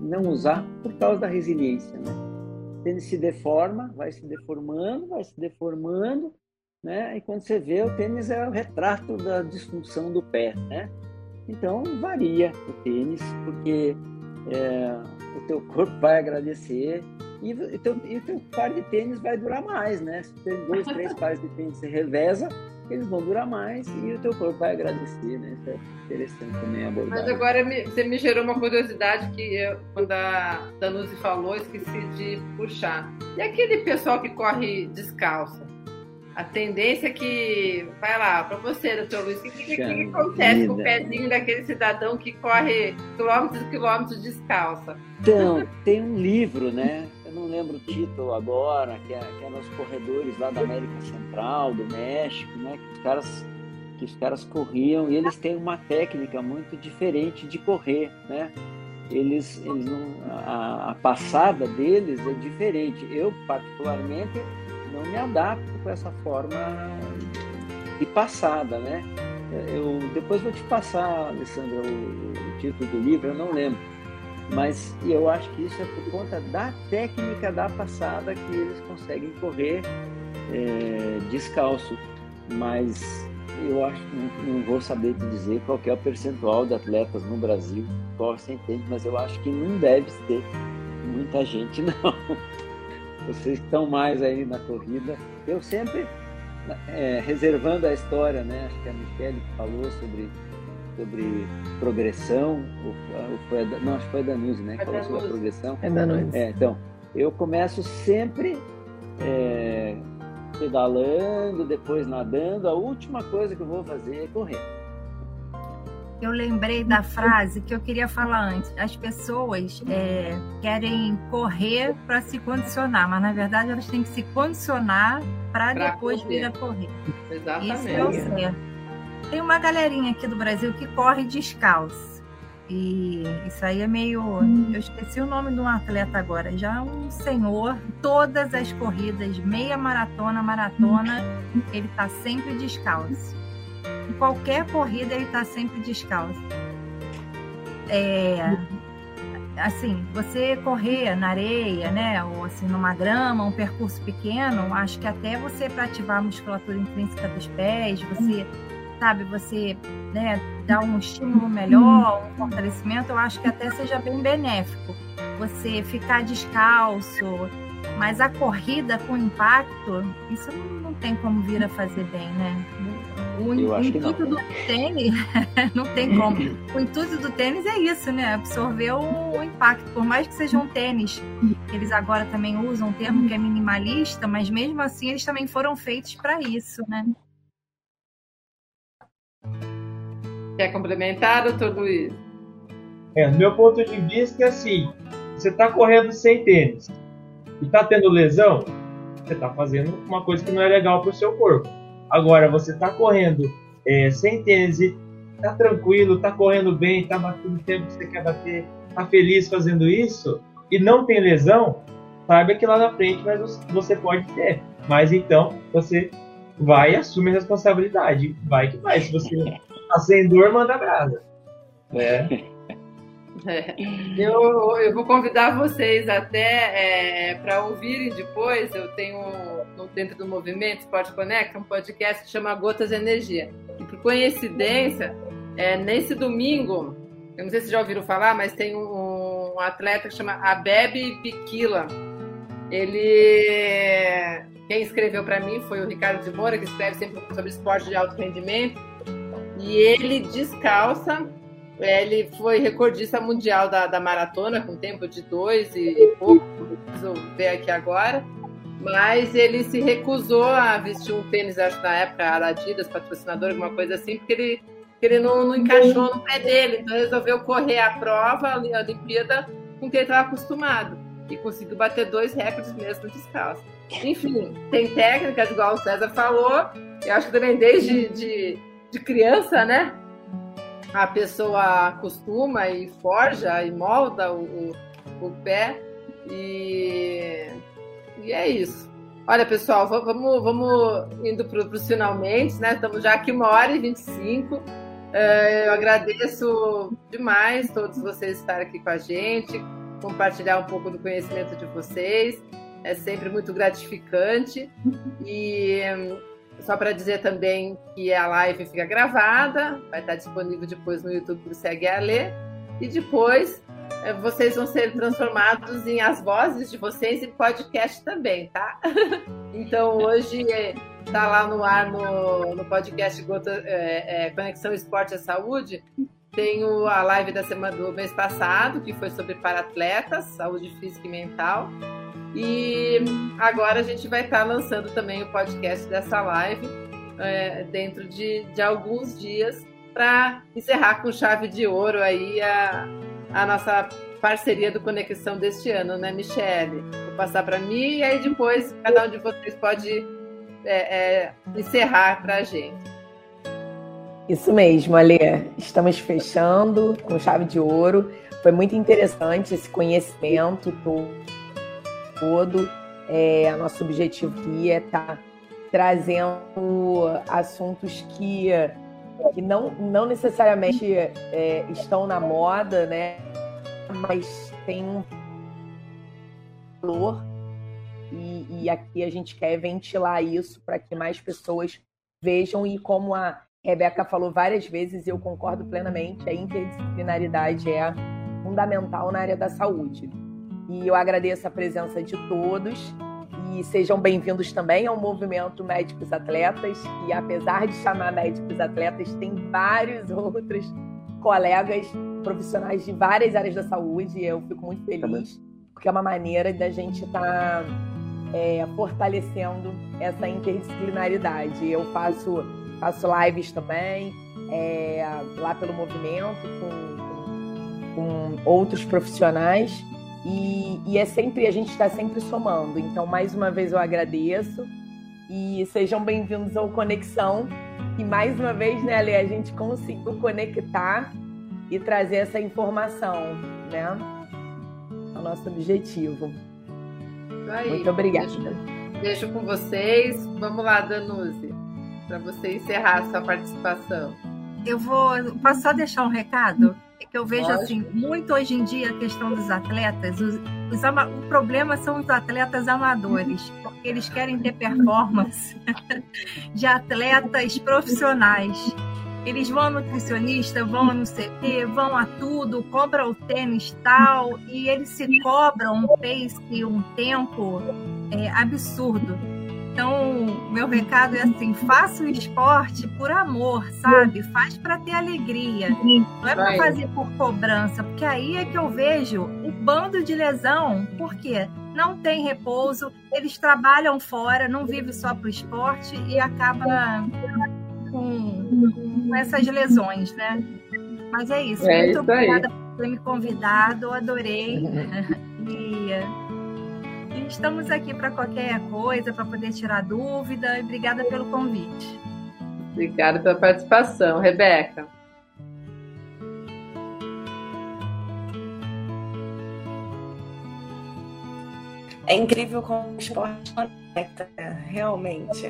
não usar por causa da resiliência. Né? O tênis se deforma, vai se deformando, vai se deformando, né? E quando você vê, o tênis é o retrato da disfunção do pé, né? Então varia o tênis, porque é, o teu corpo vai agradecer e o teu, e teu par de tênis vai durar mais, né? Se tem dois, três pares de tênis você reveza, eles vão durar mais e o teu corpo vai agradecer, né? Isso é interessante também abordar. Mas agora me, você me gerou uma curiosidade que eu, quando a Danuzi falou, esqueci de puxar. E aquele pessoal que corre descalço? A tendência é que. Vai lá, para você, doutor Luiz, o que, que, que, acontece com o pezinho daquele cidadão que corre quilômetros e quilômetros descalça? Então, tem um livro, né? não lembro o título agora, que, é, que eram os corredores lá da América Central, do México, né? Que os caras que os caras corriam e eles têm uma técnica muito diferente de correr, né? Eles, eles não, a, a passada deles é diferente. Eu particularmente não me adapto com essa forma de passada, né? Eu depois vou te passar, Alessandra, o, o título do livro, eu não lembro mas eu acho que isso é por conta da técnica da passada que eles conseguem correr é, descalço. Mas eu acho que não, vou saber te dizer qual é o percentual de atletas no Brasil sem tênis, mas eu acho que não deve ter muita gente, não. Vocês estão mais aí na corrida. Eu sempre é, reservando a história, né? Acho que a Michelle falou sobre sobre progressão, ou, foi a, não, acho que foi a Danuse, né? Que falou sobre a progressão. É Danuse. É, então, eu começo sempre é, pedalando, depois nadando. A última coisa que eu vou fazer é correr. Eu lembrei da frase que eu queria falar antes. As pessoas é, querem correr para se condicionar, mas na verdade elas têm que se condicionar para depois correr. vir a correr. Exatamente. Isso é o certo. Tem uma galerinha aqui do Brasil que corre descalço. E isso aí é meio. Eu esqueci o nome de um atleta agora. Já um senhor, todas as corridas, meia maratona, maratona, ele tá sempre descalço. Em qualquer corrida ele tá sempre descalço. É, assim, você correr na areia, né, ou assim numa grama, um percurso pequeno, acho que até você para ativar a musculatura intrínseca dos pés, você sabe, você né, um estímulo melhor, um fortalecimento, eu acho que até seja bem benéfico. Você ficar descalço, mas a corrida com impacto, isso não tem como vir a fazer bem, né? O, o intuito do tênis não tem como. O intuito do tênis é isso, né? Absorver o, o, impacto. Por mais que seja um tênis, eles agora também usam um termo que é minimalista, mas mesmo assim eles também foram feitos para isso, né? Quer complementar, doutor Luiz? É, do meu ponto de vista é assim: você está correndo sem tênis e está tendo lesão, você está fazendo uma coisa que não é legal para o seu corpo. Agora, você está correndo é, sem tênis está tranquilo, está correndo bem, está batendo o tempo que você quer bater, está feliz fazendo isso e não tem lesão, saiba que lá na frente você pode ter. Mas então você vai e assume a responsabilidade. Vai que vai. Se você tá sem dor, manda brasa. É. É. Eu, eu vou convidar vocês até é, para ouvirem depois. Eu tenho dentro do Movimento Esporte Conecta, um podcast que chama Gotas de Energia. E por coincidência, é, nesse domingo, eu não sei se já ouviram falar, mas tem um, um atleta que chama Abebe Piquila. Ele. Quem escreveu para mim foi o Ricardo de Moura, que escreve sempre sobre esporte de alto rendimento. E ele descalça ele foi recordista mundial da, da maratona, com tempo de dois e pouco, preciso ver aqui agora. Mas ele se recusou a vestir um tênis, acho na época, a Adidas, patrocinador, alguma coisa assim, porque ele, ele não, não encaixou no pé dele. Então resolveu correr a prova, a Olimpíada, com que ele estava acostumado. E conseguiu bater dois recordes mesmo descalço. Enfim, tem técnicas, igual o César falou. Eu acho que também desde de, de criança, né? A pessoa acostuma e forja e molda o, o, o pé. E, e é isso. Olha, pessoal, vamos, vamos indo para os finalmente, né? Estamos já aqui uma hora e 25. É, eu agradeço demais todos vocês estarem aqui com a gente, compartilhar um pouco do conhecimento de vocês. É sempre muito gratificante. E só para dizer também que a live fica gravada, vai estar disponível depois no YouTube para Segue a Ler. E depois eh, vocês vão ser transformados em as vozes de vocês em podcast também, tá? então hoje está lá no ar no, no podcast Gota, é, é, Conexão Esporte e Saúde. Tenho a live da semana do mês passado, que foi sobre para-atletas, saúde física e mental. E agora a gente vai estar lançando também o podcast dessa live é, dentro de, de alguns dias para encerrar com chave de ouro aí a, a nossa parceria do Conexão deste ano, né, Michele? Vou passar para mim e aí depois cada um de vocês pode é, é, encerrar para a gente. Isso mesmo, Alê. Estamos fechando com chave de ouro. Foi muito interessante esse conhecimento todo todo. É, nosso objetivo aqui é estar tá trazendo assuntos que, que não, não necessariamente é, estão na moda, né? mas tem um valor e, e aqui a gente quer ventilar isso para que mais pessoas vejam e como a Rebeca falou várias vezes, e eu concordo plenamente, a interdisciplinaridade é fundamental na área da saúde. E eu agradeço a presença de todos e sejam bem-vindos também ao movimento Médicos Atletas, que apesar de chamar Médicos Atletas, tem vários outros colegas profissionais de várias áreas da saúde. Eu fico muito feliz, porque é uma maneira da gente estar tá, é, fortalecendo essa interdisciplinaridade. Eu faço, faço lives também, é, lá pelo movimento, com, com, com outros profissionais. E, e é sempre, a gente está sempre somando. Então, mais uma vez eu agradeço e sejam bem-vindos ao Conexão. E mais uma vez, né, Ale, a gente conseguiu conectar e trazer essa informação, né? É o nosso objetivo. Aí, Muito obrigada. Deixo, deixo, com vocês. Vamos lá, Danuzi, para você encerrar a sua participação. Eu vou. Posso só deixar um recado? É que eu vejo assim, muito hoje em dia a questão dos atletas, os, os o problema são os atletas amadores, porque eles querem ter performance de atletas profissionais. Eles vão ao nutricionista, vão no CT, vão a tudo, compram o tênis tal, e eles se cobram um pace, um tempo é, absurdo. Então, meu recado é assim: faça o esporte por amor, sabe? Faz para ter alegria. Não é para fazer por cobrança, porque aí é que eu vejo um bando de lesão. Por quê? Não tem repouso, eles trabalham fora, não vivem só para o esporte e acaba com, com, essas lesões, né? Mas é isso. É Muito isso obrigada por ter me convidado, adorei. e estamos aqui para qualquer coisa, para poder tirar dúvida. Obrigada pelo convite. Obrigada pela participação, Rebeca. É incrível como o esporte conecta, realmente.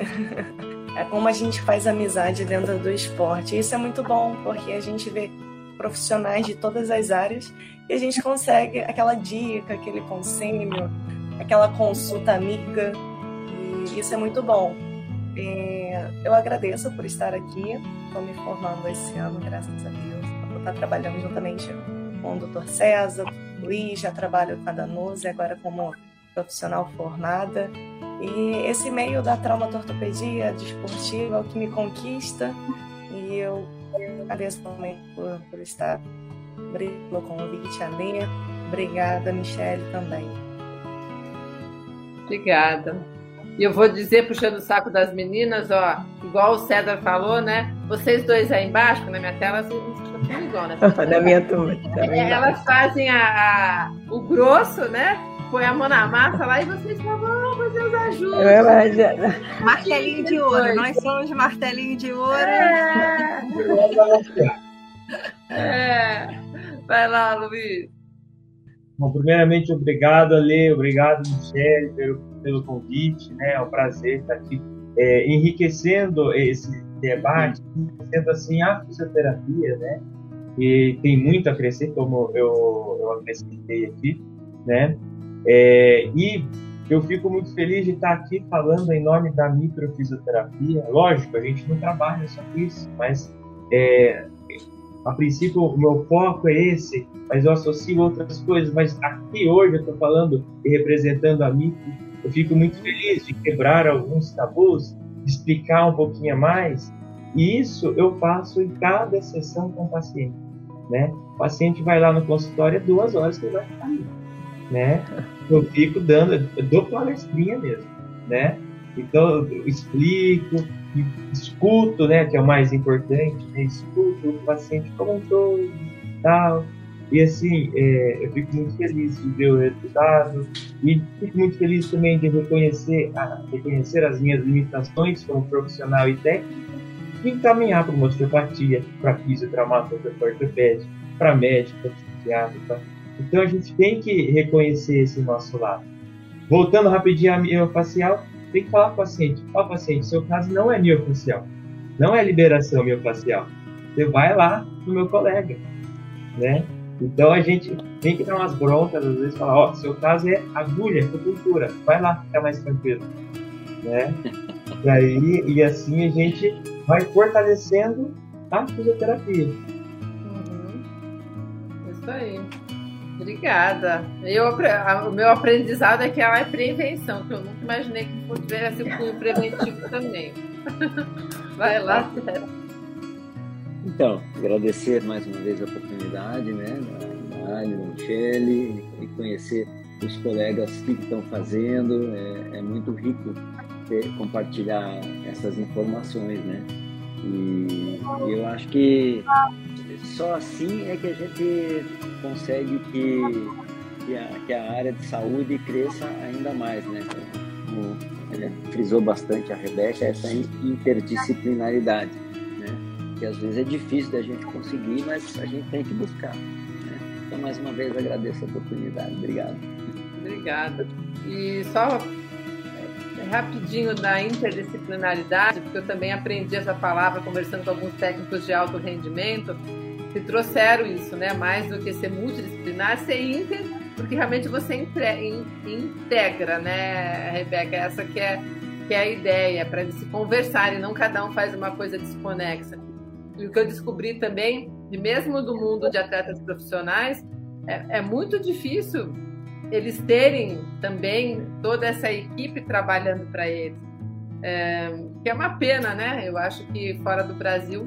É como a gente faz amizade dentro do esporte. Isso é muito bom, porque a gente vê profissionais de todas as áreas e a gente consegue aquela dica, aquele conselho, aquela consulta amiga. isso é muito bom. É, eu agradeço por estar aqui, estou me formando esse ano, graças a Deus. Vou estar trabalhando juntamente com o Dr. César, Luiz, já trabalho com a Danuse, agora como profissional formada. E esse meio da traumatortopedia desportiva é o que me conquista e eu agradeço também por, por estar, obrigado pelo convite, a ler. Obrigada, Michelle, também. Obrigada. E eu vou dizer, puxando o saco das meninas, ó, igual o César falou, né? Vocês dois aí embaixo, na minha tela, vocês estão igual, né? na minha turma. É, elas fazem a, a, o grosso, né? Põe a mão na massa lá e vocês falam, vocês ajudam. Martelinho de ouro, nós somos martelinho de ouro. É. é. Vai lá, Luiz. Bom, primeiramente, obrigado, Ale, obrigado, Michelle, pelo, pelo convite, né? É um prazer estar aqui é, enriquecendo esse debate, sendo assim a fisioterapia, né? E tem muito a crescer, como eu, eu acrescentei aqui, né? É, e eu fico muito feliz de estar aqui falando em nome da microfisioterapia. Lógico, a gente não trabalha só com isso, mas é, a princípio o meu foco é esse, mas eu associo outras coisas. Mas aqui hoje eu estou falando e representando a micro, eu fico muito feliz de quebrar alguns tabus, explicar um pouquinho mais. E isso eu faço em cada sessão com o paciente. Né? O paciente vai lá no consultório, é duas horas que ele vai ficar ali, né? Eu fico dando, eu dou palestrinha mesmo, né? Então eu explico, escuto, né, que é o mais importante, né, escuto o paciente como um todo, tal, e assim, é, eu fico muito feliz de ver o resultado e fico muito feliz também de reconhecer, a, reconhecer as minhas limitações como profissional e técnico e encaminhar para uma osteopatia, para fisiotraumato, para ortopédico, para médico, para psiquiatra. Então a gente tem que reconhecer esse nosso lado. Voltando rapidinho à miofacial, tem que falar com o paciente, ó oh, paciente, seu caso não é miofacial, não é liberação miofacial. Você vai lá no meu colega, né? Então a gente tem que dar umas broncas, às vezes falar, ó, oh, seu caso é agulha, acupuntura, vai lá ficar mais tranquilo, né? E aí, e assim a gente vai fortalecendo a fisioterapia. Uhum. Isso aí. Obrigada. Eu, o meu aprendizado é que ela é prevenção, que eu nunca imaginei que tivesse um cunho preventivo também. Vai lá, Sérgio. Então, agradecer mais uma vez a oportunidade, né, da Mário, da Michele, e conhecer os colegas que estão fazendo. É, é muito rico ter, compartilhar essas informações, né? E eu acho que só assim é que a gente consegue que, que, a, que a área de saúde cresça ainda mais, né? Como é, frisou bastante a Rebeca, essa interdisciplinaridade, né? Que às vezes é difícil da gente conseguir, mas a gente tem que buscar. Né? Então, mais uma vez, agradeço a oportunidade. Obrigado. Obrigada. E só é, rapidinho da interdisciplinaridade, porque eu também aprendi essa palavra conversando com alguns técnicos de alto rendimento que trouxeram isso, né? Mais do que ser multidisciplinar, ser inter, porque realmente você integra, né, Rebeca? Essa que é, que é a ideia, para eles se conversarem, não cada um faz uma coisa desconexa. E o que eu descobri também, mesmo do mundo de atletas profissionais, é, é muito difícil eles terem também toda essa equipe trabalhando para eles. É, que é uma pena, né? Eu acho que fora do Brasil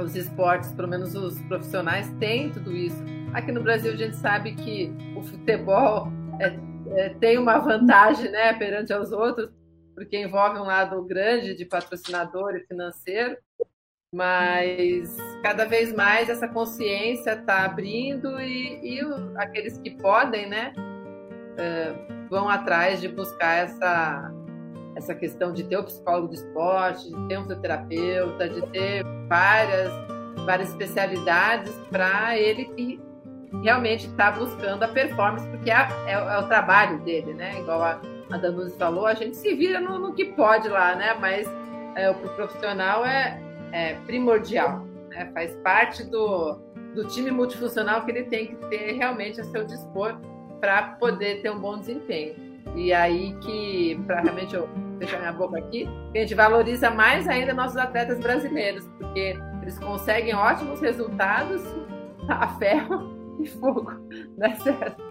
os esportes, pelo menos os profissionais, têm tudo isso. Aqui no Brasil a gente sabe que o futebol é, é, tem uma vantagem né, perante aos outros, porque envolve um lado grande de patrocinador e financeiro, mas cada vez mais essa consciência está abrindo e, e aqueles que podem, né, é, vão atrás de buscar essa essa questão de ter o psicólogo de esporte, de ter um fisioterapeuta, de ter várias, várias especialidades para ele que realmente está buscando a performance, porque é, é, é, o trabalho dele, né? Igual a, a Danuse falou, a gente se vira no, no que pode lá, né? Mas é, o profissional é, é primordial, né? faz parte do, do time multifuncional que ele tem que ter realmente a seu dispor para poder ter um bom desempenho. E aí que, para realmente eu fechar minha boca aqui, a gente valoriza mais ainda nossos atletas brasileiros, porque eles conseguem ótimos resultados a ferro e fogo, não é certo?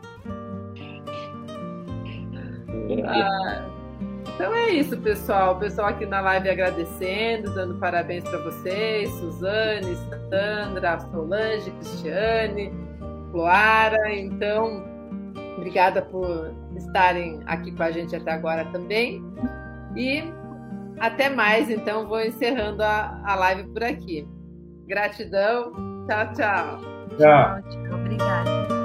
Ah, então é isso, pessoal. O pessoal aqui na live agradecendo, dando parabéns para vocês, Suzane, Sandra, Solange, Cristiane, Cloara. Então, obrigada por estarem aqui com a gente até agora também. E até mais, então vou encerrando a, a live por aqui. Gratidão. Tchau, tchau. Tchau. Tchau, tchau. Obrigada.